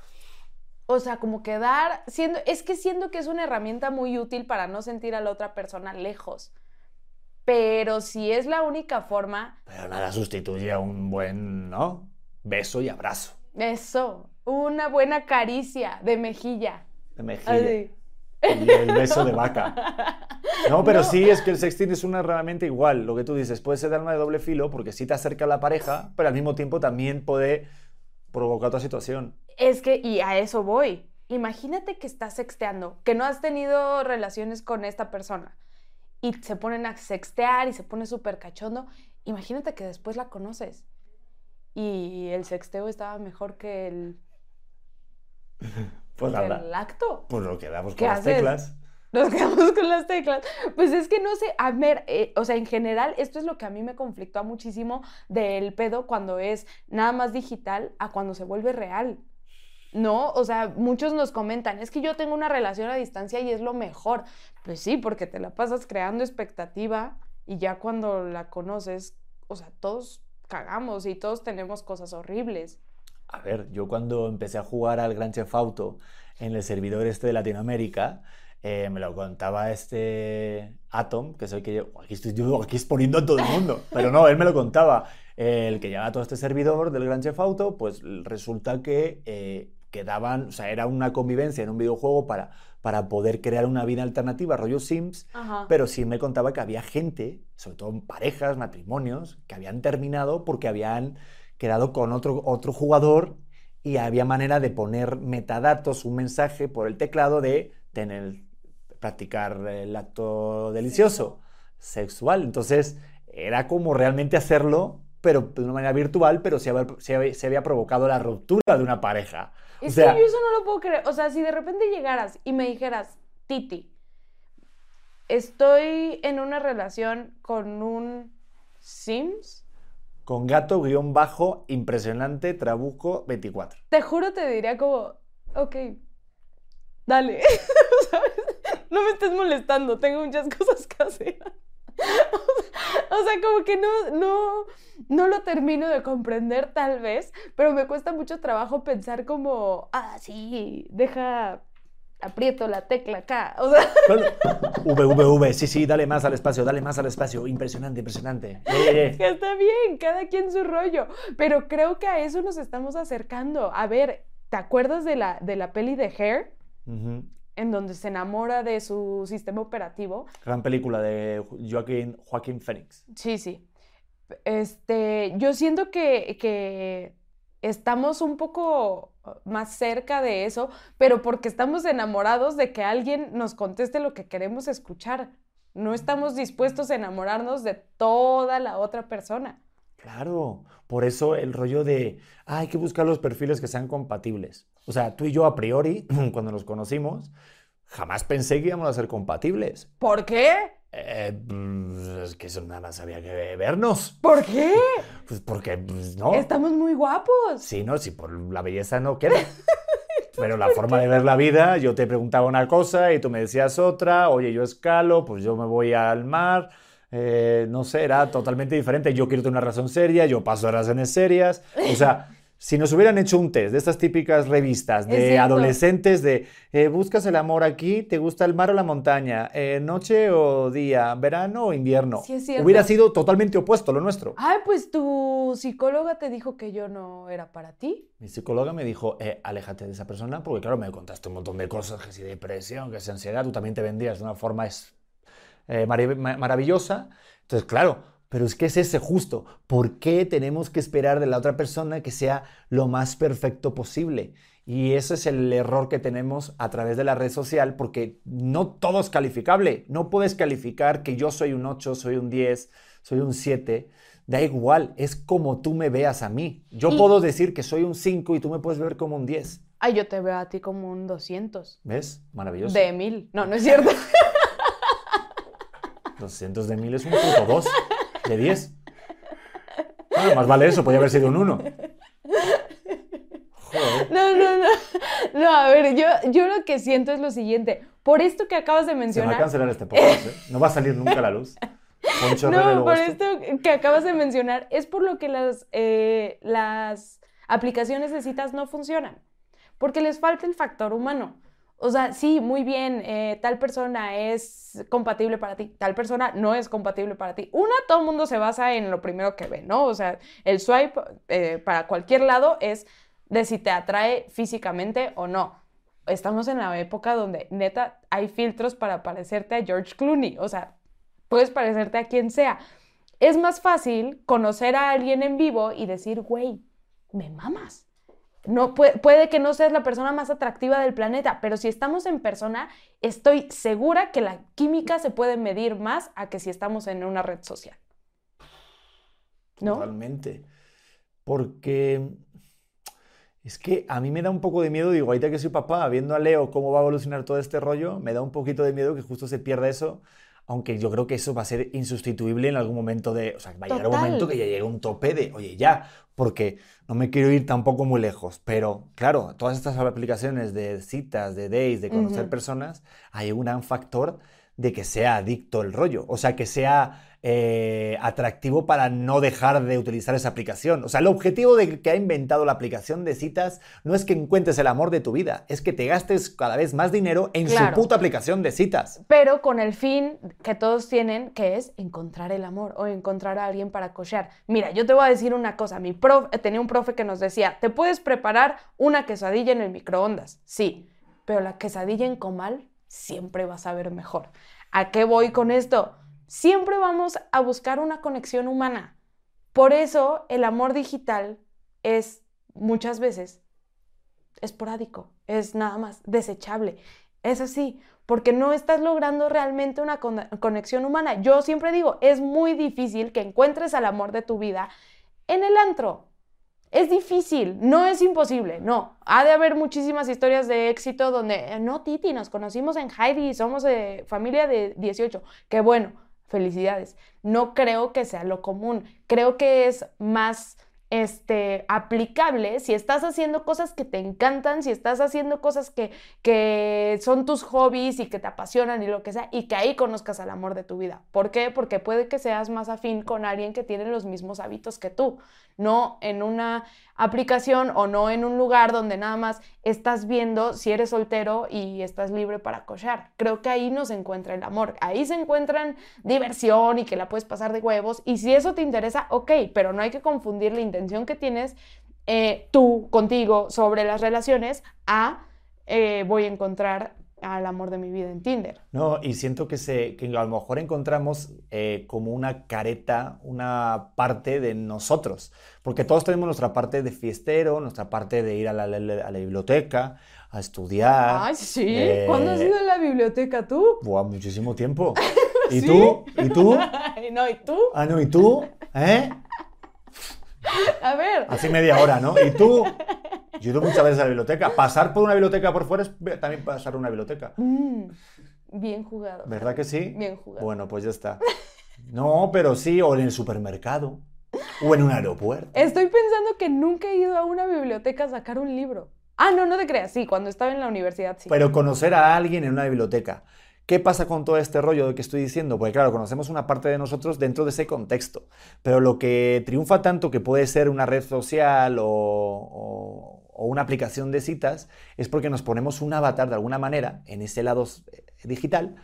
O sea, como quedar siendo, es que siento que es una herramienta muy útil para no sentir a la otra persona lejos. Pero si es la única forma, Pero nada sustituye a un buen, ¿no? Beso y abrazo eso, una buena caricia de mejilla. de mejilla. Así. Y el beso de vaca. No, pero sí es que el sexting es una herramienta igual, lo que tú dices, puede ser arma de doble filo porque sí te acerca a la pareja, pero al mismo tiempo también puede provocar otra situación. Es que, y a eso voy. Imagínate que estás sexteando, que no has tenido relaciones con esta persona y se ponen a sextear y se pone súper cachondo. Imagínate que después la conoces y el sexteo estaba mejor que el, Pues nada, el pues lo quedamos ¿Qué con las teclas. Nos quedamos con las teclas. Pues es que no sé, a ver, eh, o sea, en general, esto es lo que a mí me conflictúa muchísimo del pedo cuando es nada más digital a cuando se vuelve real. ¿No? O sea, muchos nos comentan, es que yo tengo una relación a distancia y es lo mejor. Pues sí, porque te la pasas creando expectativa y ya cuando la conoces, o sea, todos cagamos y todos tenemos cosas horribles. A ver, yo cuando empecé a jugar al Gran Chef Auto en el servidor este de Latinoamérica, eh, me lo contaba este Atom, que es el que yo, aquí estoy yo aquí exponiendo a todo el mundo, pero no, él me lo contaba. Eh, el que llevaba todo este servidor del Gran Chef Auto, pues resulta que eh, quedaban, o sea, era una convivencia en un videojuego para, para poder crear una vida alternativa, rollo Sims, Ajá. pero sí me contaba que había gente, sobre todo parejas, matrimonios, que habían terminado porque habían quedado con otro, otro jugador y había manera de poner metadatos, un mensaje por el teclado de tener, practicar el acto delicioso, sexual. Entonces era como realmente hacerlo, pero de una manera virtual, pero se había, se había- se había provocado la ruptura de una pareja. O Es sea, que yo eso no lo puedo creer. O sea, si de repente llegaras y me dijeras, Titi, estoy en una relación con un Sims, con gato guion bajo, impresionante, trabuco 24. te juro te diría como, ok, dale. No me estés molestando, tengo muchas cosas que hacer. O sea, como que no, no, no lo termino de comprender tal vez, pero me cuesta mucho trabajo pensar como, ah, sí, deja, aprieto la tecla acá. O sea, V, V, V, sí, sí, dale más al espacio, dale más al espacio. Impresionante, impresionante. Eh, eh, que está bien, cada quien su rollo, pero creo que a eso nos estamos acercando. A ver, ¿te acuerdas de la, de la peli de Hair? En donde se enamora de su sistema operativo. Gran película de Joaquín, Joaquín Phoenix. Sí, sí. Este, yo siento que, que estamos un poco más cerca de eso, pero porque estamos enamorados de que alguien nos conteste lo que queremos escuchar. No estamos dispuestos a enamorarnos de toda la otra persona. Claro, por eso el rollo de ah, hay que buscar los perfiles que sean compatibles. O sea, tú y yo a priori, cuando nos conocimos, jamás pensé que íbamos a ser compatibles. ¿Por qué? Eh, pues, es que eso nada más había que vernos. ¿Por qué? Pues porque, pues, no. Estamos muy guapos. Sí, no, si por la belleza no queda. Pero la forma de ver la vida, yo te preguntaba una cosa y tú me decías otra, oye, yo escalo, pues yo me voy al mar, eh, no sé, era totalmente diferente. Yo quiero tener una razón seria, yo paso a relaciones serias. O sea, Si nos hubieran hecho un test de estas típicas revistas de adolescentes de eh, buscas el amor aquí, te gusta el mar o la montaña, Eh, noche o día, verano o invierno, Sí, es hubiera sido totalmente opuesto lo nuestro. Ay, pues tu psicóloga te dijo que yo no era para ti. Mi psicóloga me dijo, eh, aléjate de esa persona, porque claro, me contaste un montón de cosas, que si depresión, que si ansiedad, tú también te vendías de una forma es- eh, marav- ma- maravillosa. Entonces, claro, pero es que es ese justo. ¿Por qué tenemos que esperar de la otra persona que sea lo más perfecto posible? Y ese es el error que tenemos a través de la red social, porque no todo es calificable. No puedes calificar que yo soy un 8, soy un 10, soy un 7. Da igual, es como tú me veas a mí. Yo Y- puedo decir que soy un 5 y tú me puedes ver como un 10. Ay, yo te veo a ti como un 200. ¿Ves? Maravilloso. De mil. No, no es cierto. 200 de 1000 es un puto 2 de 10. Bueno, más vale eso, podría haber sido un 1. Joder. No, no, no. No, a ver, yo, yo lo que siento es lo siguiente. Por esto que acabas de Se va a mencionar. cancelar este podcast, ¿eh? No va a salir nunca a la luz. Poncho No, por esto. esto que acabas de mencionar, es por lo que las, eh, las aplicaciones de citas no funcionan. Porque les falta el factor humano. O sea, sí, muy bien, eh, tal persona es compatible para ti, tal persona no es compatible para ti. Una, todo el mundo se basa en lo primero que ve, ¿no? O sea, el swipe eh, para cualquier lado es de si te atrae físicamente o no. Estamos en la época donde neta hay filtros para parecerte a George Clooney. O sea, puedes parecerte a quien sea. Es más fácil conocer a alguien en vivo y decir, güey, me mamas. No, puede, puede que no seas la persona más atractiva del planeta, pero si estamos en persona, estoy segura que la química se puede medir más a que si estamos en una red social. ¿No? Totalmente. Porque es que a mí me da un poco de miedo, digo, ahorita que soy papá, viendo a Leo cómo va a evolucionar todo este rollo, me da un poquito de miedo que justo se pierda eso, aunque yo creo que eso va a ser insustituible en algún momento de, o sea, va a llegar un momento que ya llegue un tope de, oye, ya, porque no me quiero ir tampoco muy lejos, pero claro, todas estas aplicaciones de citas, de dates, de conocer personas, hay un gran factor de que sea adicto el rollo, o sea, que sea eh, atractivo para no dejar de utilizar esa aplicación. O sea, el objetivo de que ha inventado la aplicación de citas no es que encuentres el amor de tu vida, es que te gastes cada vez más dinero en Claro. su puta aplicación de citas. Pero con el fin que todos tienen, que es encontrar el amor o encontrar a alguien para cochear. Mira, yo te voy a decir una cosa. Mi prof, eh, tenía un profe que nos decía, te puedes preparar una quesadilla en el microondas, sí, pero la quesadilla en comal siempre va a saber mejor. ¿A qué voy con esto? Siempre vamos a buscar una conexión humana. Por eso el amor digital es muchas veces esporádico, es nada más desechable. Es así, porque no estás logrando realmente una con- conexión humana. Yo siempre digo, es muy difícil que encuentres al amor de tu vida en el antro. Es difícil, no es imposible, no. Ha de haber muchísimas historias de éxito donde, eh, no, Titi, nos conocimos en Heidi, somos de familia de 18. Qué bueno, felicidades. No creo que sea lo común. Creo que es más este, aplicable si estás haciendo cosas que te encantan, si estás haciendo cosas que, que son tus hobbies y que te apasionan y lo que sea, y que ahí conozcas al amor de tu vida. ¿Por qué? Porque puede que seas más afín con alguien que tiene los mismos hábitos que tú, no en una aplicación o no en un lugar donde nada más estás viendo si eres soltero y estás libre para cochar. Creo que ahí no se encuentra el amor. Ahí se encuentran diversión y que la puedes pasar de huevos. Y si eso te interesa, ok, pero no hay que confundir la intención que tienes eh, tú contigo sobre las relaciones a eh, voy a encontrar al amor de mi vida en Tinder. No, y siento que, se, que a lo mejor encontramos eh, como una careta, una parte de nosotros, porque todos tenemos nuestra parte de fiestero, nuestra parte de ir a la, la- la- a la biblioteca, a estudiar. Ay, sí. eh, ¿Cuándo has ido a la biblioteca tú? Buah, muchísimo tiempo. ¿Y ¿Sí? tú? ¿Y tú? No, ¿y tú? Ah, no, ¿y tú? ¿Eh? A ver. Así media hora, ¿no? ¿Y tú? Yo he ido muchas veces a la biblioteca. Pasar por una biblioteca por fuera es también pasar una biblioteca. Mm, bien jugado. ¿Verdad que sí? Bien jugado. Bueno, pues ya está. No, pero sí, o en el supermercado, o en un aeropuerto. Estoy pensando que nunca he ido a una biblioteca a sacar un libro. Ah, no, no te creas. Sí, cuando estaba en la universidad, sí. Pero conocer a alguien en una biblioteca. ¿Qué pasa con todo este rollo de que estoy diciendo? Porque claro, conocemos una parte de nosotros dentro de ese contexto, pero lo que triunfa tanto que puede ser una red social o, o- o una aplicación de citas es porque nos ponemos un avatar de alguna manera en ese lado eh, digital,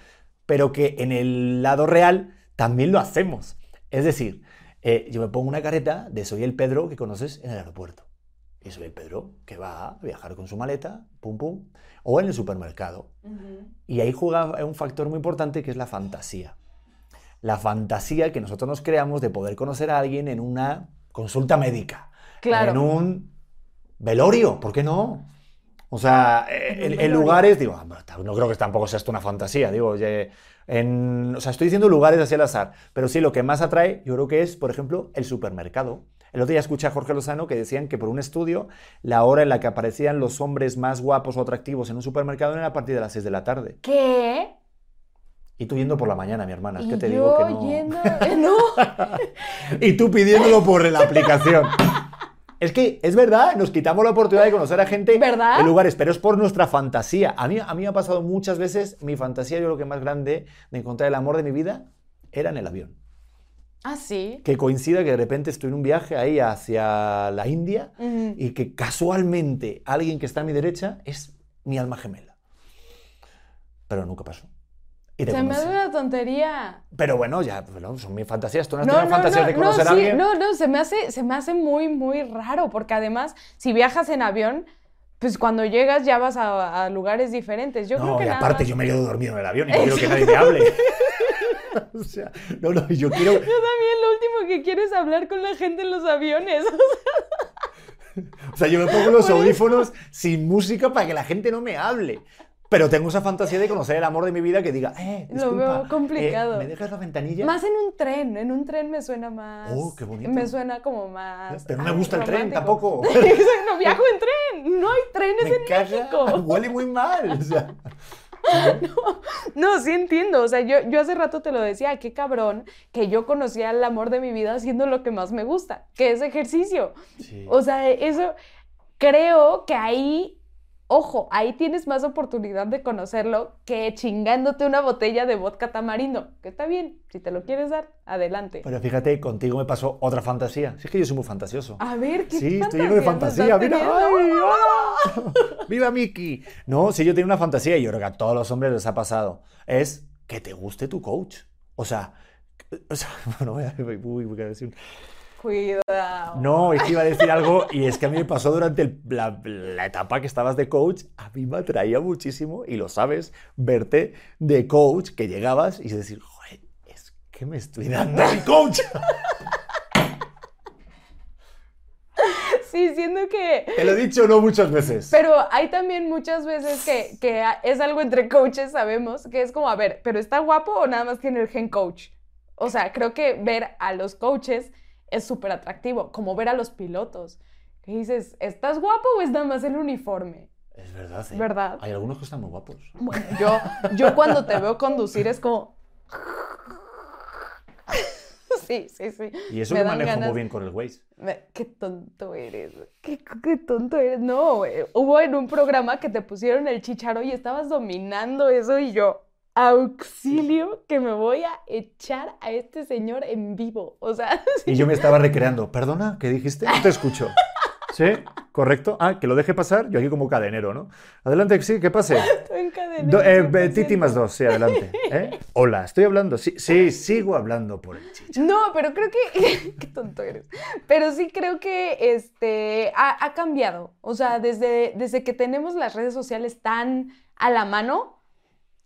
pero que en el lado real también lo hacemos. Es decir, eh, yo me pongo una careta de soy el Pedro que conoces en el aeropuerto. Y soy el Pedro que va a viajar con su maleta, pum pum, o en el supermercado. Y ahí juega un factor muy importante que es la fantasía. La fantasía que nosotros nos creamos de poder conocer a alguien en una consulta médica. Claro. En un velorio, ¿por qué no? O sea, eh, En velorio. lugares, digo, ah, no creo que tampoco sea esto una fantasía, digo, oye, en, o sea, estoy diciendo lugares así al azar, pero sí, lo que más atrae, yo creo que es, por ejemplo, el supermercado. El otro día escuché a Jorge Lozano que decían que por un estudio, la hora en la que aparecían los hombres más guapos o atractivos en un supermercado era a partir de las 6 de la tarde. ¿Qué? Y tú yendo por la mañana, mi hermana, es que te yo digo que no. yendo... eh, No. Y tú pidiéndolo por la aplicación. Es que es verdad, nos quitamos la oportunidad de conocer a gente ¿Verdad? en lugares, pero es por nuestra fantasía. A mí, a mí me ha pasado muchas veces, mi fantasía, yo creo que más grande de encontrar el amor de mi vida era en el avión. Ah, sí. Que coincida que de repente estoy en un viaje ahí hacia la India y que casualmente alguien que está a mi derecha es mi alma gemela. Pero nunca pasó. Y te Se me conocí. hace una tontería. Pero bueno, ya, bueno, son mis fantasías. ¿Tú no has No, tenido no, fantasías no, de no, conocer a alguien? no, no, se me hace, se me hace muy, muy raro, porque además, si viajas en avión, pues cuando llegas ya vas a, a lugares diferentes. Yo creo No, que y nada aparte más- yo me quedo dormido en el avión y no quiero que nadie me hable. o sea, no, no, yo quiero... Yo también lo último que quiero es hablar con la gente en los aviones. O sea, yo me pongo los audífonos sin música para que la gente no me hable. Pero tengo esa fantasía de conocer el amor de mi vida que diga, eh, Lo disculpa, veo complicado. eh, ¿me dejas la ventanilla? Más en un tren, en un tren me suena más. Oh, qué bonito. Me suena como más. Pero no me gusta el tren tampoco. no viajo en tren, no hay trenes me en caga, México. huele muy mal. o sea. No, sí entiendo. O sea, yo, yo hace rato te lo decía, qué cabrón que yo conocía el amor de mi vida haciendo lo que más me gusta, que es ejercicio. Sí. O sea, eso creo que ahí, ojo, ahí tienes más oportunidad de conocerlo que chingándote una botella de vodka tamarindo, que está bien, si te lo quieres dar, adelante. Pero fíjate, contigo me pasó otra fantasía. Sí, es que yo soy muy fantasioso. A ver, ¿qué Sí, estoy lleno de fantasía. Mira? ¡ay, hola! ¡Viva Mickey! No, si yo tengo una fantasía y yo creo que a todos los hombres les ha pasado. Es que te guste tu coach. O sea, o sea bueno, voy a, voy a decir. Cuidado. No, es que iba a decir algo y es que a mí me pasó durante el- la, la etapa que estabas de coach. A mí me atraía muchísimo, y lo sabes, verte de coach, que llegabas y decir, joder, es que me estoy dando mi coach. Sí, siento que... Te lo he dicho no muchas veces. Pero hay también muchas veces que, que es algo entre coaches, sabemos, que es como, a ver, ¿pero está guapo o nada más tiene el gen coach? O sea, creo que ver a los coaches es súper atractivo, como ver a los pilotos. Que dices, ¿estás guapo o es nada más el uniforme? Es verdad, ¿eh? ¿Verdad? Hay algunos que están muy guapos. Bueno, yo, yo cuando te veo conducir es como... Sí, sí, sí. Y eso Me que manejo ganas- muy bien con el Waze. Me- Qué tonto eres, qué, qué tonto eres. No, güey. Hubo en un programa que te pusieron el chicharo y estabas dominando eso y yo, auxilio, que me voy a echar a este señor en vivo. O sea, Y yo me estaba recreando. Perdona, ¿qué dijiste? No te escucho. ¿Sí? ¿Correcto? Ah, que lo deje pasar. Yo aquí como cadenero, ¿no? Adelante, sí, que pase. estoy encadenado. Do- eh, 100%. Titi más dos, sí, adelante. ¿Eh? Hola, estoy hablando. Sí, sí, sigo hablando por el chicha. No, pero creo que. Qué tonto eres. Pero sí creo que este ha, ha cambiado. O sea, desde, desde que tenemos las redes sociales tan a la mano,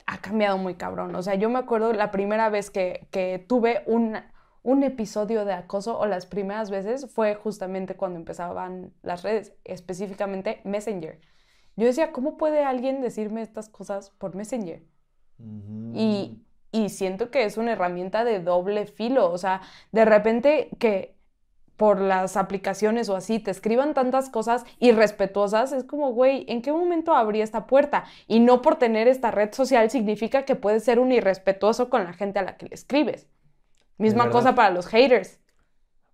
ha cambiado muy cabrón. O sea, yo me acuerdo la primera vez que, que tuve un, un episodio de acoso, o las primeras veces, fue justamente cuando empezaban las redes, específicamente Messenger. Yo decía, ¿cómo puede alguien decirme estas cosas por Messenger? Y, y siento que es una herramienta de doble filo. O sea, de repente que por las aplicaciones o así te escriban tantas cosas irrespetuosas, es como, güey, ¿en qué momento abrí esta puerta? Y no por tener esta red social significa que puedes ser un irrespetuoso con la gente a la que le escribes. Misma cosa para los haters.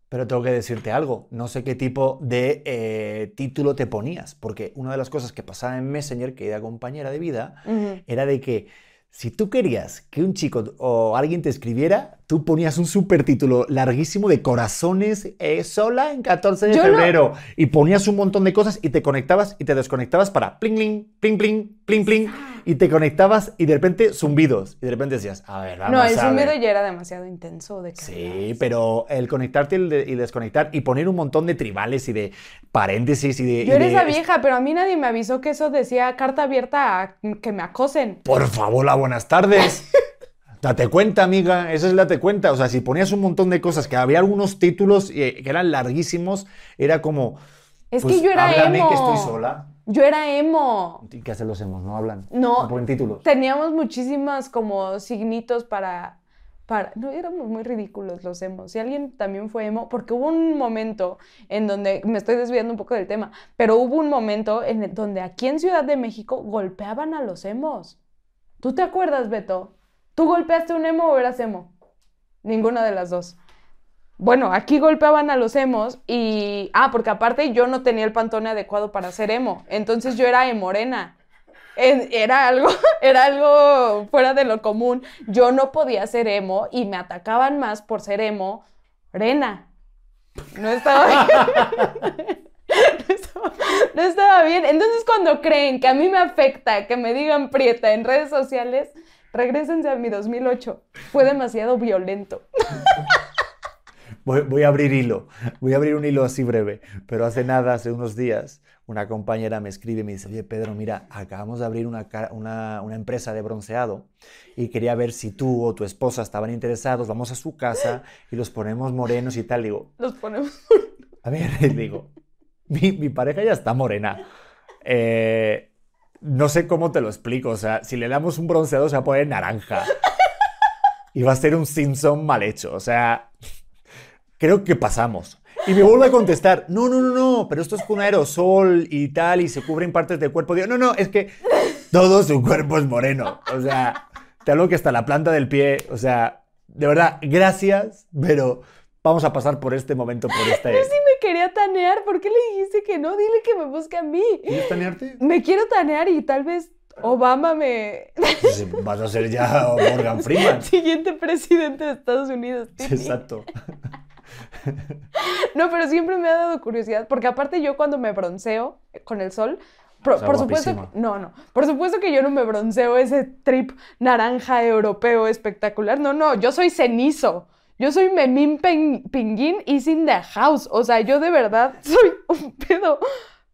Pero tengo que decirte algo, no sé qué tipo de eh, título te ponías, porque una de las cosas que pasaba en Messenger, que era compañera de vida, era de que Si tú querías que un chico o alguien te escribiera, tú ponías un supertítulo larguísimo de corazones eh, sola en 14 de Yo no- febrero y ponías un montón de cosas y te conectabas y te desconectabas para pling, pling, pling, pling, pling, pling y te conectabas y de repente zumbidos y de repente decías, a ver, vamos No, el a zumbido ver. ya era demasiado intenso. De Sí, pero el conectarte y el de- y desconectar y poner un montón de tribales y de paréntesis y de... Yo era esa vieja, pero a mí nadie me avisó que eso decía carta abierta a que me acosen. Por favor, la buenas tardes. Date cuenta, amiga, esa es la date cuenta. O sea, si ponías un montón de cosas, que había algunos títulos eh, que eran larguísimos, era como. Es pues, que yo era háblame emo. que estoy sola. Yo era emo. ¿Y ¿Qué hacen los emos? No hablan. No. ponen títulos. Teníamos muchísimas como signitos para, para... No, éramos muy ridículos los emos. Si alguien también fue emo, porque hubo un momento en donde, me estoy desviando un poco del tema, pero hubo un momento en donde aquí en Ciudad de México golpeaban a los emos. ¿Tú te acuerdas, Beto? ¿Tú golpeaste un emo o eras emo? Ninguna de las dos. Bueno, aquí golpeaban a los emos y... Ah, porque aparte yo no tenía el pantone adecuado para ser emo. Entonces yo era emorena. En- Era algo, era algo fuera de lo común. Yo no podía ser emo y me atacaban más por ser emo morena. No estaba bien. No estaba bien. Entonces cuando creen que a mí me afecta que me digan prieta en redes sociales, regrésense a mi 2008. Fue demasiado violento. Voy, voy a abrir hilo. Voy a abrir un hilo así breve. Pero hace nada, hace unos días, una compañera me escribe y me dice: Oye, Pedro, mira, acabamos de abrir una, una, una empresa de bronceado y quería ver si tú o tu esposa estaban interesados. Vamos a su casa y los ponemos morenos y tal. Digo, Los ponemos. A ver, digo, mi, mi pareja ya está morena. Eh, no sé cómo te lo explico. O sea, si le damos un bronceado se va a poner naranja. Y va a ser un Simpson mal hecho. O sea, creo que pasamos. Y me vuelve a contestar, no, no, no, no, pero esto es con aerosol y tal, y se cubren partes del cuerpo. Digo, no, no, es que todo su cuerpo es moreno. O sea, te hablo que hasta la planta del pie, o sea, de verdad, gracias, pero vamos a pasar por este momento, por este... Yo sí me quería tanear. ¿Por qué le dijiste que no? Dile que me busque a mí. ¿Quieres tanearte? Me quiero tanear y tal vez Obama me... Vas a ser ya Morgan Freeman. Siguiente presidente de Estados Unidos. Exacto. No, pero siempre me ha dado curiosidad, porque aparte yo cuando me bronceo con el sol, pro- O sea, por supuesto, que- no, no, por supuesto que yo no me bronceo ese trip naranja europeo espectacular, no, no, yo soy cenizo, yo soy Memín Pinguín is in the house, o sea, yo de verdad soy un pedo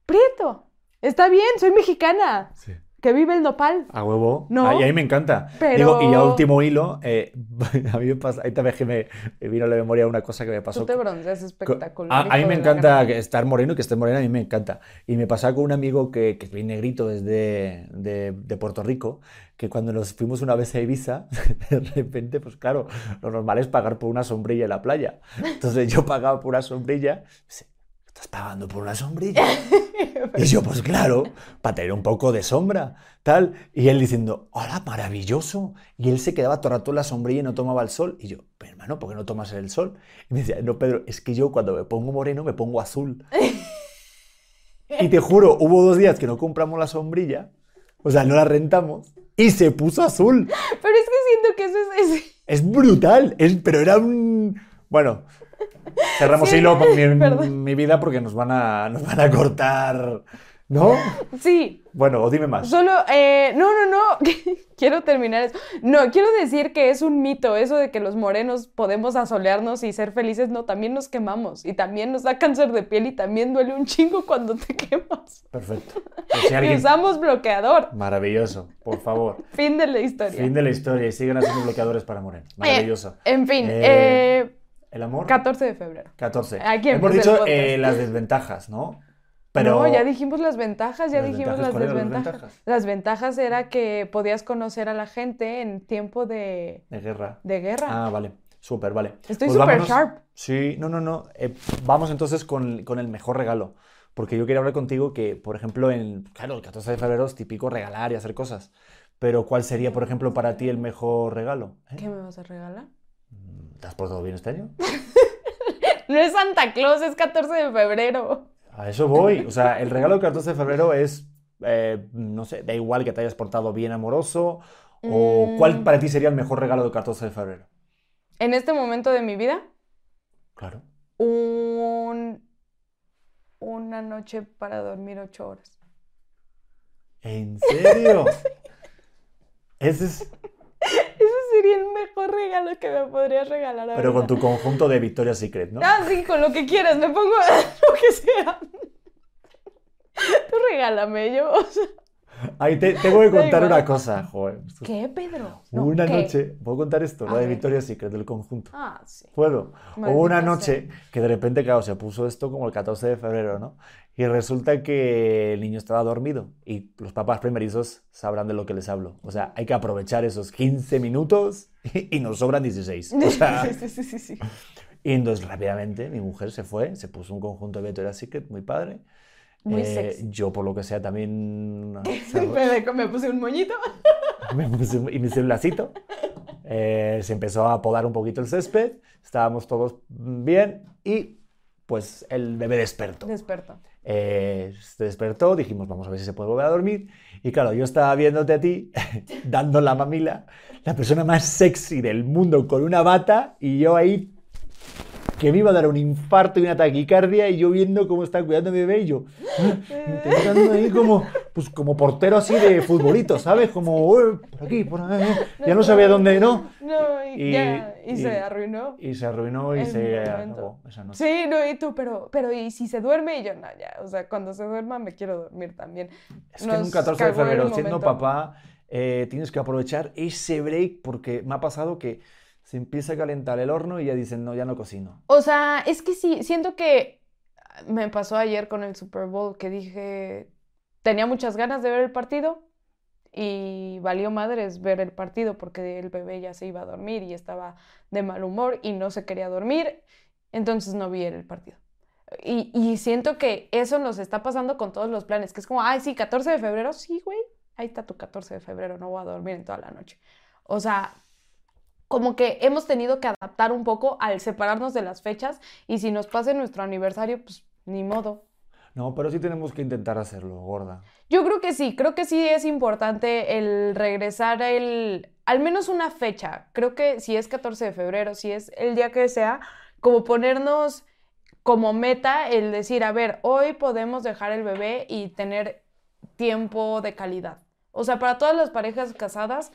prieto, está bien, soy mexicana, Sí. Que vive el nopal. A huevo. No. Ay, a mí me encanta. Pero- Digo, y ya último hilo, eh, a mí me pasa, ahí también que me, me vino a la memoria una cosa que me pasó. Tú te bronceas espectacular. A, a mí me encanta estar moreno y que esté morena, a mí me encanta. Y me pasaba con un amigo que, que es bien negrito desde de, de Puerto Rico, que cuando nos fuimos una vez a Ibiza, de repente, pues claro, lo normal es pagar por una sombrilla en la playa. Entonces yo pagaba por una sombrilla, dice, ¿estás pagando por una sombrilla? Y yo, pues claro, para tener un poco de sombra, tal. Y él diciendo, hola, maravilloso. Y él se quedaba todo el rato en la sombrilla y no tomaba el sol. Y yo, pero hermano, ¿por qué no tomas el sol? Y me decía, no, Pedro, es que yo cuando me pongo moreno me pongo azul. Y te juro, hubo dos días que no compramos la sombrilla, o sea, no la rentamos, y se puso azul. Pero es que siento que eso es... es- Es brutal, es, pero era un... Bueno, cerramos Sí, hilo mi, mi vida porque nos van a, nos van a cortar, ¿no? Sí, Bueno, o dime más. Solo, eh, no, no, no, quiero terminar eso. No, quiero decir que es un mito eso de que los morenos podemos asolearnos y ser felices. No, también nos quemamos y también nos da cáncer de piel y también duele un chingo cuando te quemas. Perfecto. Pues si Y alguien- usamos bloqueador. Maravilloso, por favor. Fin de la historia. Fin de la historia y siguen haciendo bloqueadores para morenos. Maravilloso. Eh, en fin, Eh, eh, ¿El amor? 14 de febrero. 14. Aquí Hemos dicho eh, las desventajas, ¿no? No, ya dijimos las ventajas, ya ¿Las dijimos ventajas? las ¿Cuáles eran las desventajas. ventajas? Las ventajas era que podías conocer a la gente en tiempo de, De guerra. de guerra. Ah, vale. Súper, vale. Estoy Pues súper sharp. Sí, no, no, no. Eh, vamos entonces con, con el mejor regalo. Porque yo quería hablar contigo que, por ejemplo, en, claro, el 14 de febrero es típico regalar y hacer cosas. Pero ¿cuál sería, por ejemplo, para ti el mejor regalo? ¿Eh? ¿Qué me vas a regalar? ¿Te has portado bien este año? No es Santa Claus, es 14 de febrero. A eso voy. O sea, el regalo del 14 de febrero es, eh, no sé, da igual que te hayas portado bien amoroso ¿O cuál Mm. para ti sería el mejor regalo del 14 de febrero? En este momento de mi vida, Claro. un... una noche para dormir ocho horas. ¿En serio? Ese es... Sería el mejor regalo que me podrías regalar ahorita. Pero con tu conjunto de Victoria's Secret, ¿no? Ah, sí, con lo que quieras, me pongo lo que sea. Tú regálame, yo. o sea, Ahí te tengo que Da contar una cosa, es- ¿Qué, Pedro? No, una ¿qué? noche, ¿puedo contar esto? A Lo de. Victoria's Secret, del conjunto. Ah, sí. ¿Puedo? Hubo una noche que de repente, claro, se puso esto como el 14 de febrero, ¿no? Y resulta que el niño estaba dormido y los papás primerizos sabrán de lo que les hablo. O sea, hay que aprovechar esos 15 minutos y, nos sobran 16. O sea, Sí, sí, sí, sí, sí. y entonces rápidamente mi mujer se fue, se puso un conjunto de Victoria's Secret muy padre. Muy Eh, sexy. Yo, por lo que sea, también Me, me puse un moñito. me puse un- y me hice un lacito. Eh, se empezó a podar un poquito el césped, estábamos todos bien y pues el bebé despertó. Despertó. Eh, se despertó, dijimos, vamos a ver si se puede volver a dormir. Y claro, yo estaba viéndote a ti, dando la mamila, la persona más sexy del mundo con una bata, y yo ahí, que me iba a dar un infarto y una taquicardia, y yo viendo cómo está cuidando a mi bebé, y yo intentando ahí como, pues como portero así de futbolito, ¿sabes? Como, "Eh, por aquí, por ahí, ya no sabía dónde, ¿no? No, y, Y- ya, y, y- se arruinó. Y se arruinó y se acabó esa noche. Sí, no, y tú, pero, pero, ¿y si se duerme? Y yo, no, ya, o sea, cuando se duerma me quiero dormir también. Es que en un Nos 14 de febrero, siendo papá, eh, tienes que aprovechar ese break porque me ha pasado que se empieza a calentar el horno y ya dicen, no, ya no cocino. O sea, es que sí, siento que me pasó ayer con el Super Bowl que dije, tenía muchas ganas de ver el partido y valió madres ver el partido porque el bebé ya se iba a dormir y estaba de mal humor y no se quería dormir, entonces no vi el partido. Y, y siento que eso nos está pasando con todos los planes, que es como, ay, sí, 14 de febrero, sí, güey, ahí está tu 14 de febrero, no voy a dormir en toda la noche. O sea, como que hemos tenido que adaptar un poco al separarnos de las fechas y si nos pasa nuestro aniversario, pues ni modo. No, pero sí tenemos que intentar hacerlo, gorda. Yo creo que sí, creo que sí es importante el regresar el, al menos una fecha. Creo que si es 14 de febrero, si es el día que sea, como ponernos como meta el decir, a ver, hoy podemos dejar el bebé y tener tiempo de calidad. O sea, para todas las parejas casadas,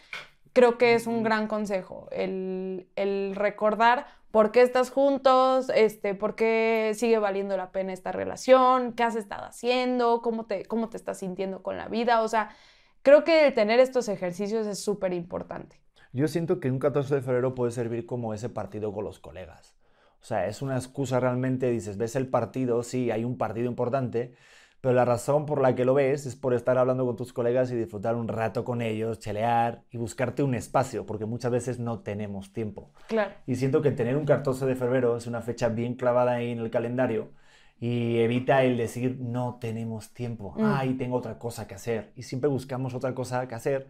creo que es un gran consejo el, el recordar por qué estás juntos, este, por qué sigue valiendo la pena esta relación, qué has estado haciendo, cómo te, cómo te estás sintiendo con la vida. O sea, creo que el tener estos ejercicios es súper importante. Yo siento que un 14 de febrero puede servir como ese partido con los colegas. O sea, es una excusa realmente, dices, ves el partido, sí, hay un partido importante, pero la razón por la que lo ves es por estar hablando con tus colegas y disfrutar un rato con ellos, chelear y buscarte un espacio, porque muchas veces no tenemos tiempo. Claro. Y siento que tener un 14 de febrero es una fecha bien clavada ahí en el calendario y evita el decir no tenemos tiempo, Mm. ay, tengo otra cosa que hacer. Y siempre buscamos otra cosa que hacer.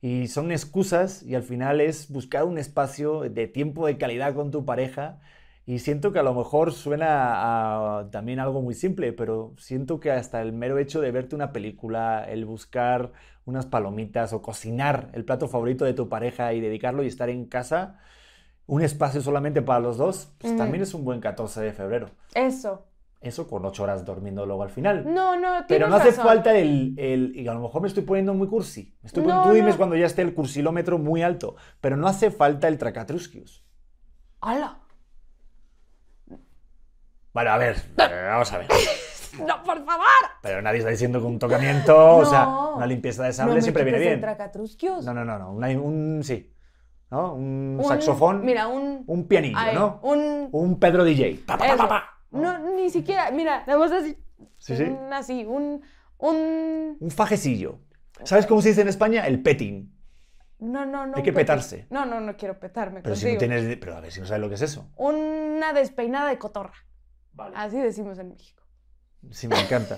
Y son excusas y al final es buscar un espacio de tiempo de calidad con tu pareja. Y siento que a lo mejor suena a también algo muy simple, pero siento que hasta el mero hecho de verte una película, el buscar unas palomitas o cocinar el plato favorito de tu pareja y dedicarlo y estar en casa, un espacio solamente para los dos, pues también es un buen 14 de febrero. Eso. Eso con ocho horas durmiendo luego al final. No, no, Pero no hace razón. falta el, el- Y a lo mejor me estoy poniendo muy cursi. Me estoy poniendo- No, tú dime no. cuando ya esté el cursilómetro muy alto. Pero no hace falta el tracatrusquius. ¡Hala! Bueno, a ver, eh, vamos a ver. ¡No, por favor! Pero nadie está diciendo que un tocamiento, o sea, No. una limpieza de No sable me siempre viene bien. tracatrusquios. No, no, no, no. una- un, sí. ¿No? Un, Un- saxofón. Mira, un... Un pianillo, ay, ¿no? Un... Un Pedro DJ. Pa, pa, pa. No, ni siquiera, mira, nada más así. Sí, sí. Un así, un, un... Un fajecillo. ¿Sabes cómo se dice en España? El petting. No, no, no. Hay que petarse. No, no, no quiero petarme Pero si contigo. no tienes. Pero a ver si no sabes lo que es eso. Una despeinada de cotorra. Vale. Así decimos en México. Sí, me encanta.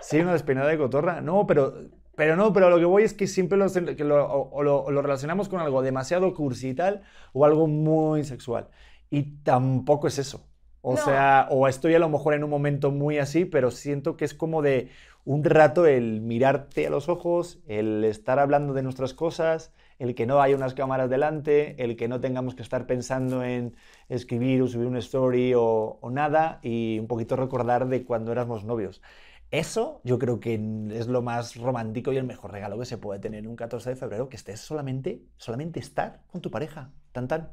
Sí, una despeinada de cotorra. No, pero, pero no, pero lo que voy es que siempre lo, que lo, o- lo, relacionamos con algo demasiado cursi y tal, o algo muy sexual. Y tampoco es eso. O No. sea, o estoy a lo mejor en un momento muy así, pero siento que es como de un rato el mirarte a los ojos, el estar hablando de nuestras cosas, el que no haya unas cámaras delante, el que no tengamos que estar pensando en escribir o subir una story o, o nada, y un poquito recordar de cuando éramos novios. Eso yo creo que es lo más romántico y el mejor regalo que se puede tener un 14 de febrero, que estés solamente, solamente estar con tu pareja. Tan tan.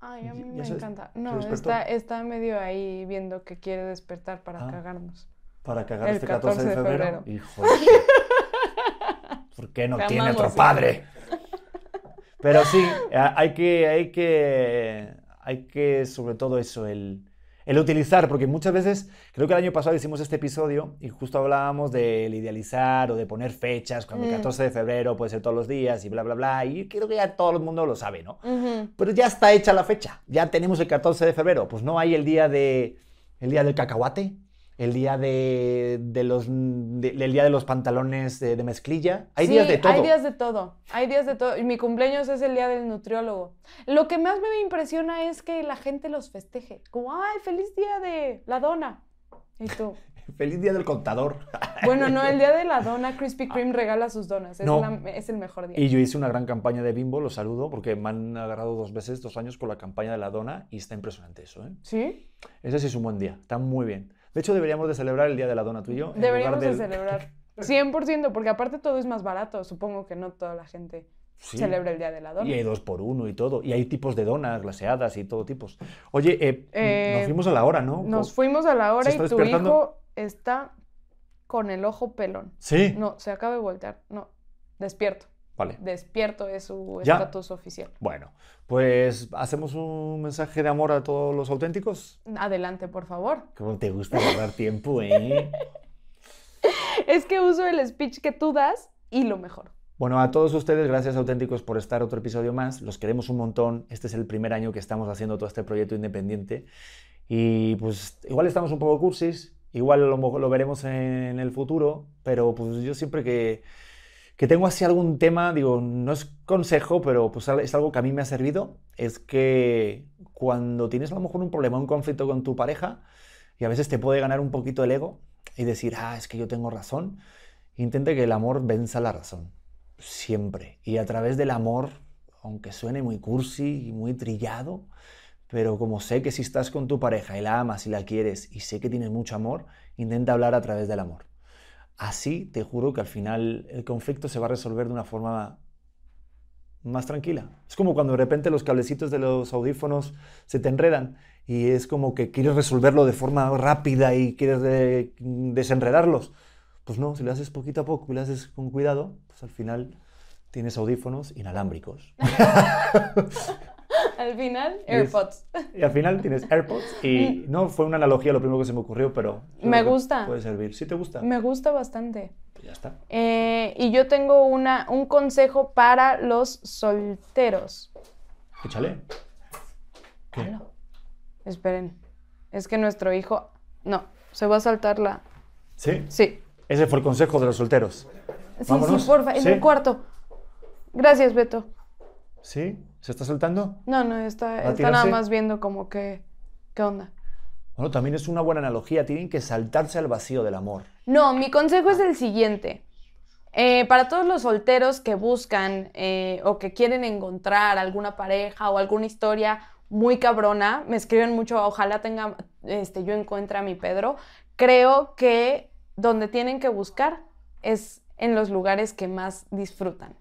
Ay, a mí me encanta. No, está, está medio ahí viendo que quiere despertar para Ah. cagarnos. Para cagar El este 14 de 14 de febrero. febrero. Hijo ¿Por qué no Te tiene otro sí. padre? Pero sí, hay que, hay que, hay que, sobre todo eso, el, el utilizar, porque muchas veces, creo que el año pasado hicimos este episodio y justo hablábamos del idealizar o de poner fechas, cuando el Mm. 14 de febrero puede ser todos los días y bla, bla, bla, y creo que ya todo el mundo lo sabe, ¿no? Ujú. Pero ya está hecha la fecha. Ya tenemos el 14 de febrero. Pues no hay el día de el día del cacahuate, el día de, de los de- el día de los pantalones de, de mezclilla. Hay Sí, días de todo. Hay días de todo. Hay días de todo. Y mi cumpleaños es el día del nutriólogo. Lo que más me impresiona es que la gente los festeje. Como, ay, feliz día de la dona. Y tú. Feliz día del contador. Bueno, no, el día de la dona, Krispy Kreme regala sus donas. Es, No. la- es el mejor día. Y yo hice una gran campaña de Bimbo, lo saludo, porque me han agarrado dos veces, dos años con la campaña de la dona y está impresionante eso, ¿eh? ¿Sí? Ese sí es un buen día, está muy bien. De hecho, deberíamos de celebrar el día de la dona tú y yo. Deberíamos de celebrar. 100%, porque aparte todo es más barato. Supongo que no toda la gente Sí. celebra el día de la dona. Y hay dos por uno y todo. Y hay tipos de donas, glaseadas y todo tipos. Oye, eh, Eh, nos fuimos a la hora, ¿no? Nos fuimos a la hora ¿Se y tu hijo está con el ojo pelón. Sí. No, se acaba de voltear. No, despierto. Vale. Despierto es su ¿Ya? estatus oficial. Bueno, pues hacemos un mensaje de amor a todos los auténticos. Adelante, por favor. Como te gusta ahorrar tiempo, ¿eh? Es que uso el speech que tú das y lo mejor. Bueno, a todos ustedes, gracias auténticos por estar otro episodio más. Los queremos un montón. Este es el primer año que estamos haciendo todo este proyecto independiente. Y pues igual estamos un poco cursis, igual lo veremos en el futuro, pero pues yo siempre que, que tengo así algún tema, digo, no es consejo, pero pues es algo que a mí me ha servido, es que cuando tienes a lo mejor un problema, un conflicto con tu pareja, y a veces te puede ganar un poquito el ego y decir, ah, es que yo tengo razón, intente que el amor venza la razón, siempre. Y a través del amor, aunque suene muy cursi y muy trillado, pero como sé que si estás con tu pareja y la amas y la quieres y sé que tienes mucho amor, intenta hablar a través del amor. Así te juro que al final el conflicto se va a resolver de una forma más tranquila. Es como cuando de repente los cablecitos de los audífonos se te enredan y es como que quieres resolverlo de forma rápida y quieres de- desenredarlos. Pues no, si lo haces poquito a poco y lo haces con cuidado, pues al final tienes audífonos inalámbricos. Al final, Es- AirPods. Y al final tienes AirPods y no fue una analogía lo primero que se me ocurrió, pero. Me gusta. Puede servir. ¿Sí te gusta? Me gusta bastante. Pues ya está. Eh, y yo tengo una, un consejo para los solteros. Échale. ¿Qué? Esperen. Es que nuestro hijo. No, se va a saltar la. Sí. Sí. Ese fue el consejo de los solteros. Sí, Vámonos. sí, porfa, en Sí. el cuarto. Gracias, Beto. ¿Sí? ¿Se está soltando? No, no, está, ¿Va a está nada más viendo como que. ¿Qué onda? Bueno, también es una buena analogía. Tienen que saltarse al vacío del amor. No, mi consejo es el siguiente. Eh, para todos los solteros que buscan eh, o que quieren encontrar alguna pareja o alguna historia muy cabrona, me escriben mucho, ojalá tenga, este, yo encuentre a mi Pedro. Creo que donde tienen que buscar es en los lugares que más disfrutan.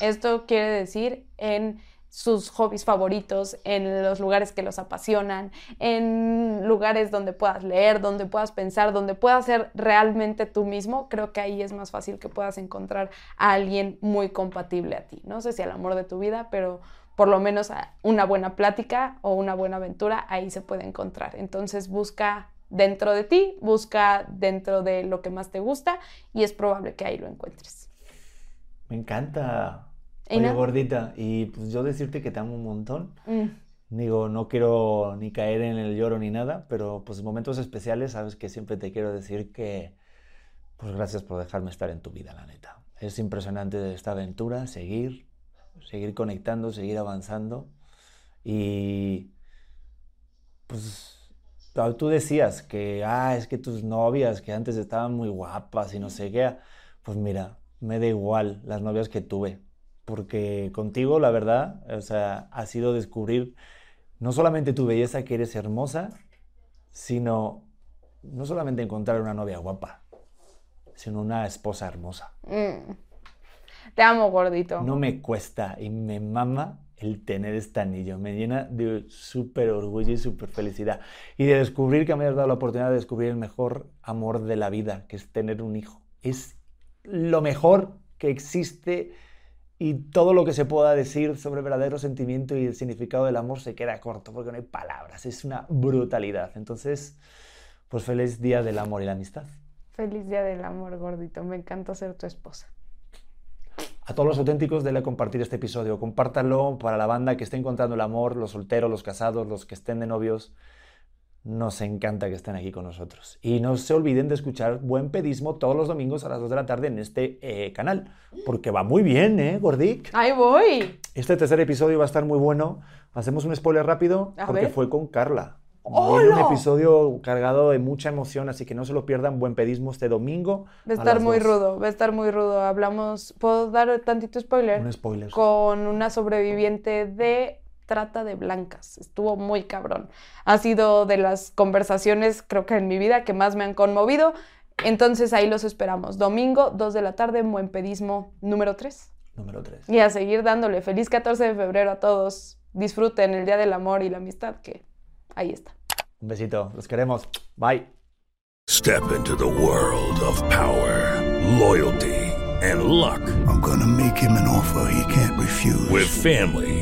Esto quiere decir en sus hobbies favoritos, en los lugares que los apasionan, en lugares donde puedas leer, donde puedas pensar, donde puedas ser realmente tú mismo, creo que ahí es más fácil que puedas encontrar a alguien muy compatible a ti. No sé si al amor de tu vida, pero por lo menos una buena plática o una buena aventura ahí se puede encontrar. Entonces busca dentro de ti, busca dentro de lo que más te gusta y es probable que ahí lo encuentres. Me encanta. Oye, gordita, y pues yo decirte que te amo un montón. Mm. Digo, no quiero ni caer en el lloro ni nada, pero pues en momentos especiales sabes que siempre te quiero decir que pues gracias por dejarme estar en tu vida, la neta. Es impresionante esta aventura, seguir, seguir conectando, seguir avanzando y pues tú decías que, ah, es que tus novias que antes estaban muy guapas y no sé qué, pues mira, me da igual las novias que tuve, porque contigo, la verdad, o sea, ha sido descubrir no solamente tu belleza, que eres hermosa, sino no solamente encontrar una novia guapa, sino una esposa hermosa. Mm. Te amo, gordito. No me cuesta y me mama el tener este anillo. Me llena de súper orgullo y súper felicidad. Y de descubrir que me has dado la oportunidad de descubrir el mejor amor de la vida, que es tener un hijo. Es lo mejor que existe y todo lo que se pueda decir sobre el verdadero sentimiento y el significado del amor se queda corto porque no hay palabras. Es una brutalidad. Entonces, pues feliz día del amor y la amistad. Feliz día del amor, gordito. Me encanta ser tu esposa. A todos los auténticos, denle a compartir este episodio. Compártanlo para la banda que esté encontrando el amor, los solteros, los casados, los que estén de novios. Nos encanta que estén aquí con nosotros. Y no se olviden de escuchar Buen Pedismo todos los domingos a las 2 de la tarde en este eh, canal. Porque va muy bien, ¿eh, Gordic? ¡Ahí voy! Este tercer episodio va a estar muy bueno. Hacemos un spoiler rápido A porque ver. fue con Carla. Viene un episodio cargado de mucha emoción, así que no se lo pierdan. Buen Pedismo este domingo. Va a estar muy dos. rudo, va a estar muy rudo. Hablamos, ¿puedo dar tantito spoiler? Un spoiler. Con una sobreviviente de trata de blancas. Estuvo muy cabrón. Ha sido de las conversaciones, creo que en mi vida, que más me han conmovido. Entonces ahí los esperamos. Domingo, 2 de la tarde, en Buen Pedismo número 3. Número 3. Y a seguir dándole feliz 14 de febrero a todos. Disfruten el Día del Amor y la Amistad, que ahí está. Un besito. Los queremos. Bye. Step into the world of power, loyalty, and luck. I'm gonna make him an offer he can't refuse. With family,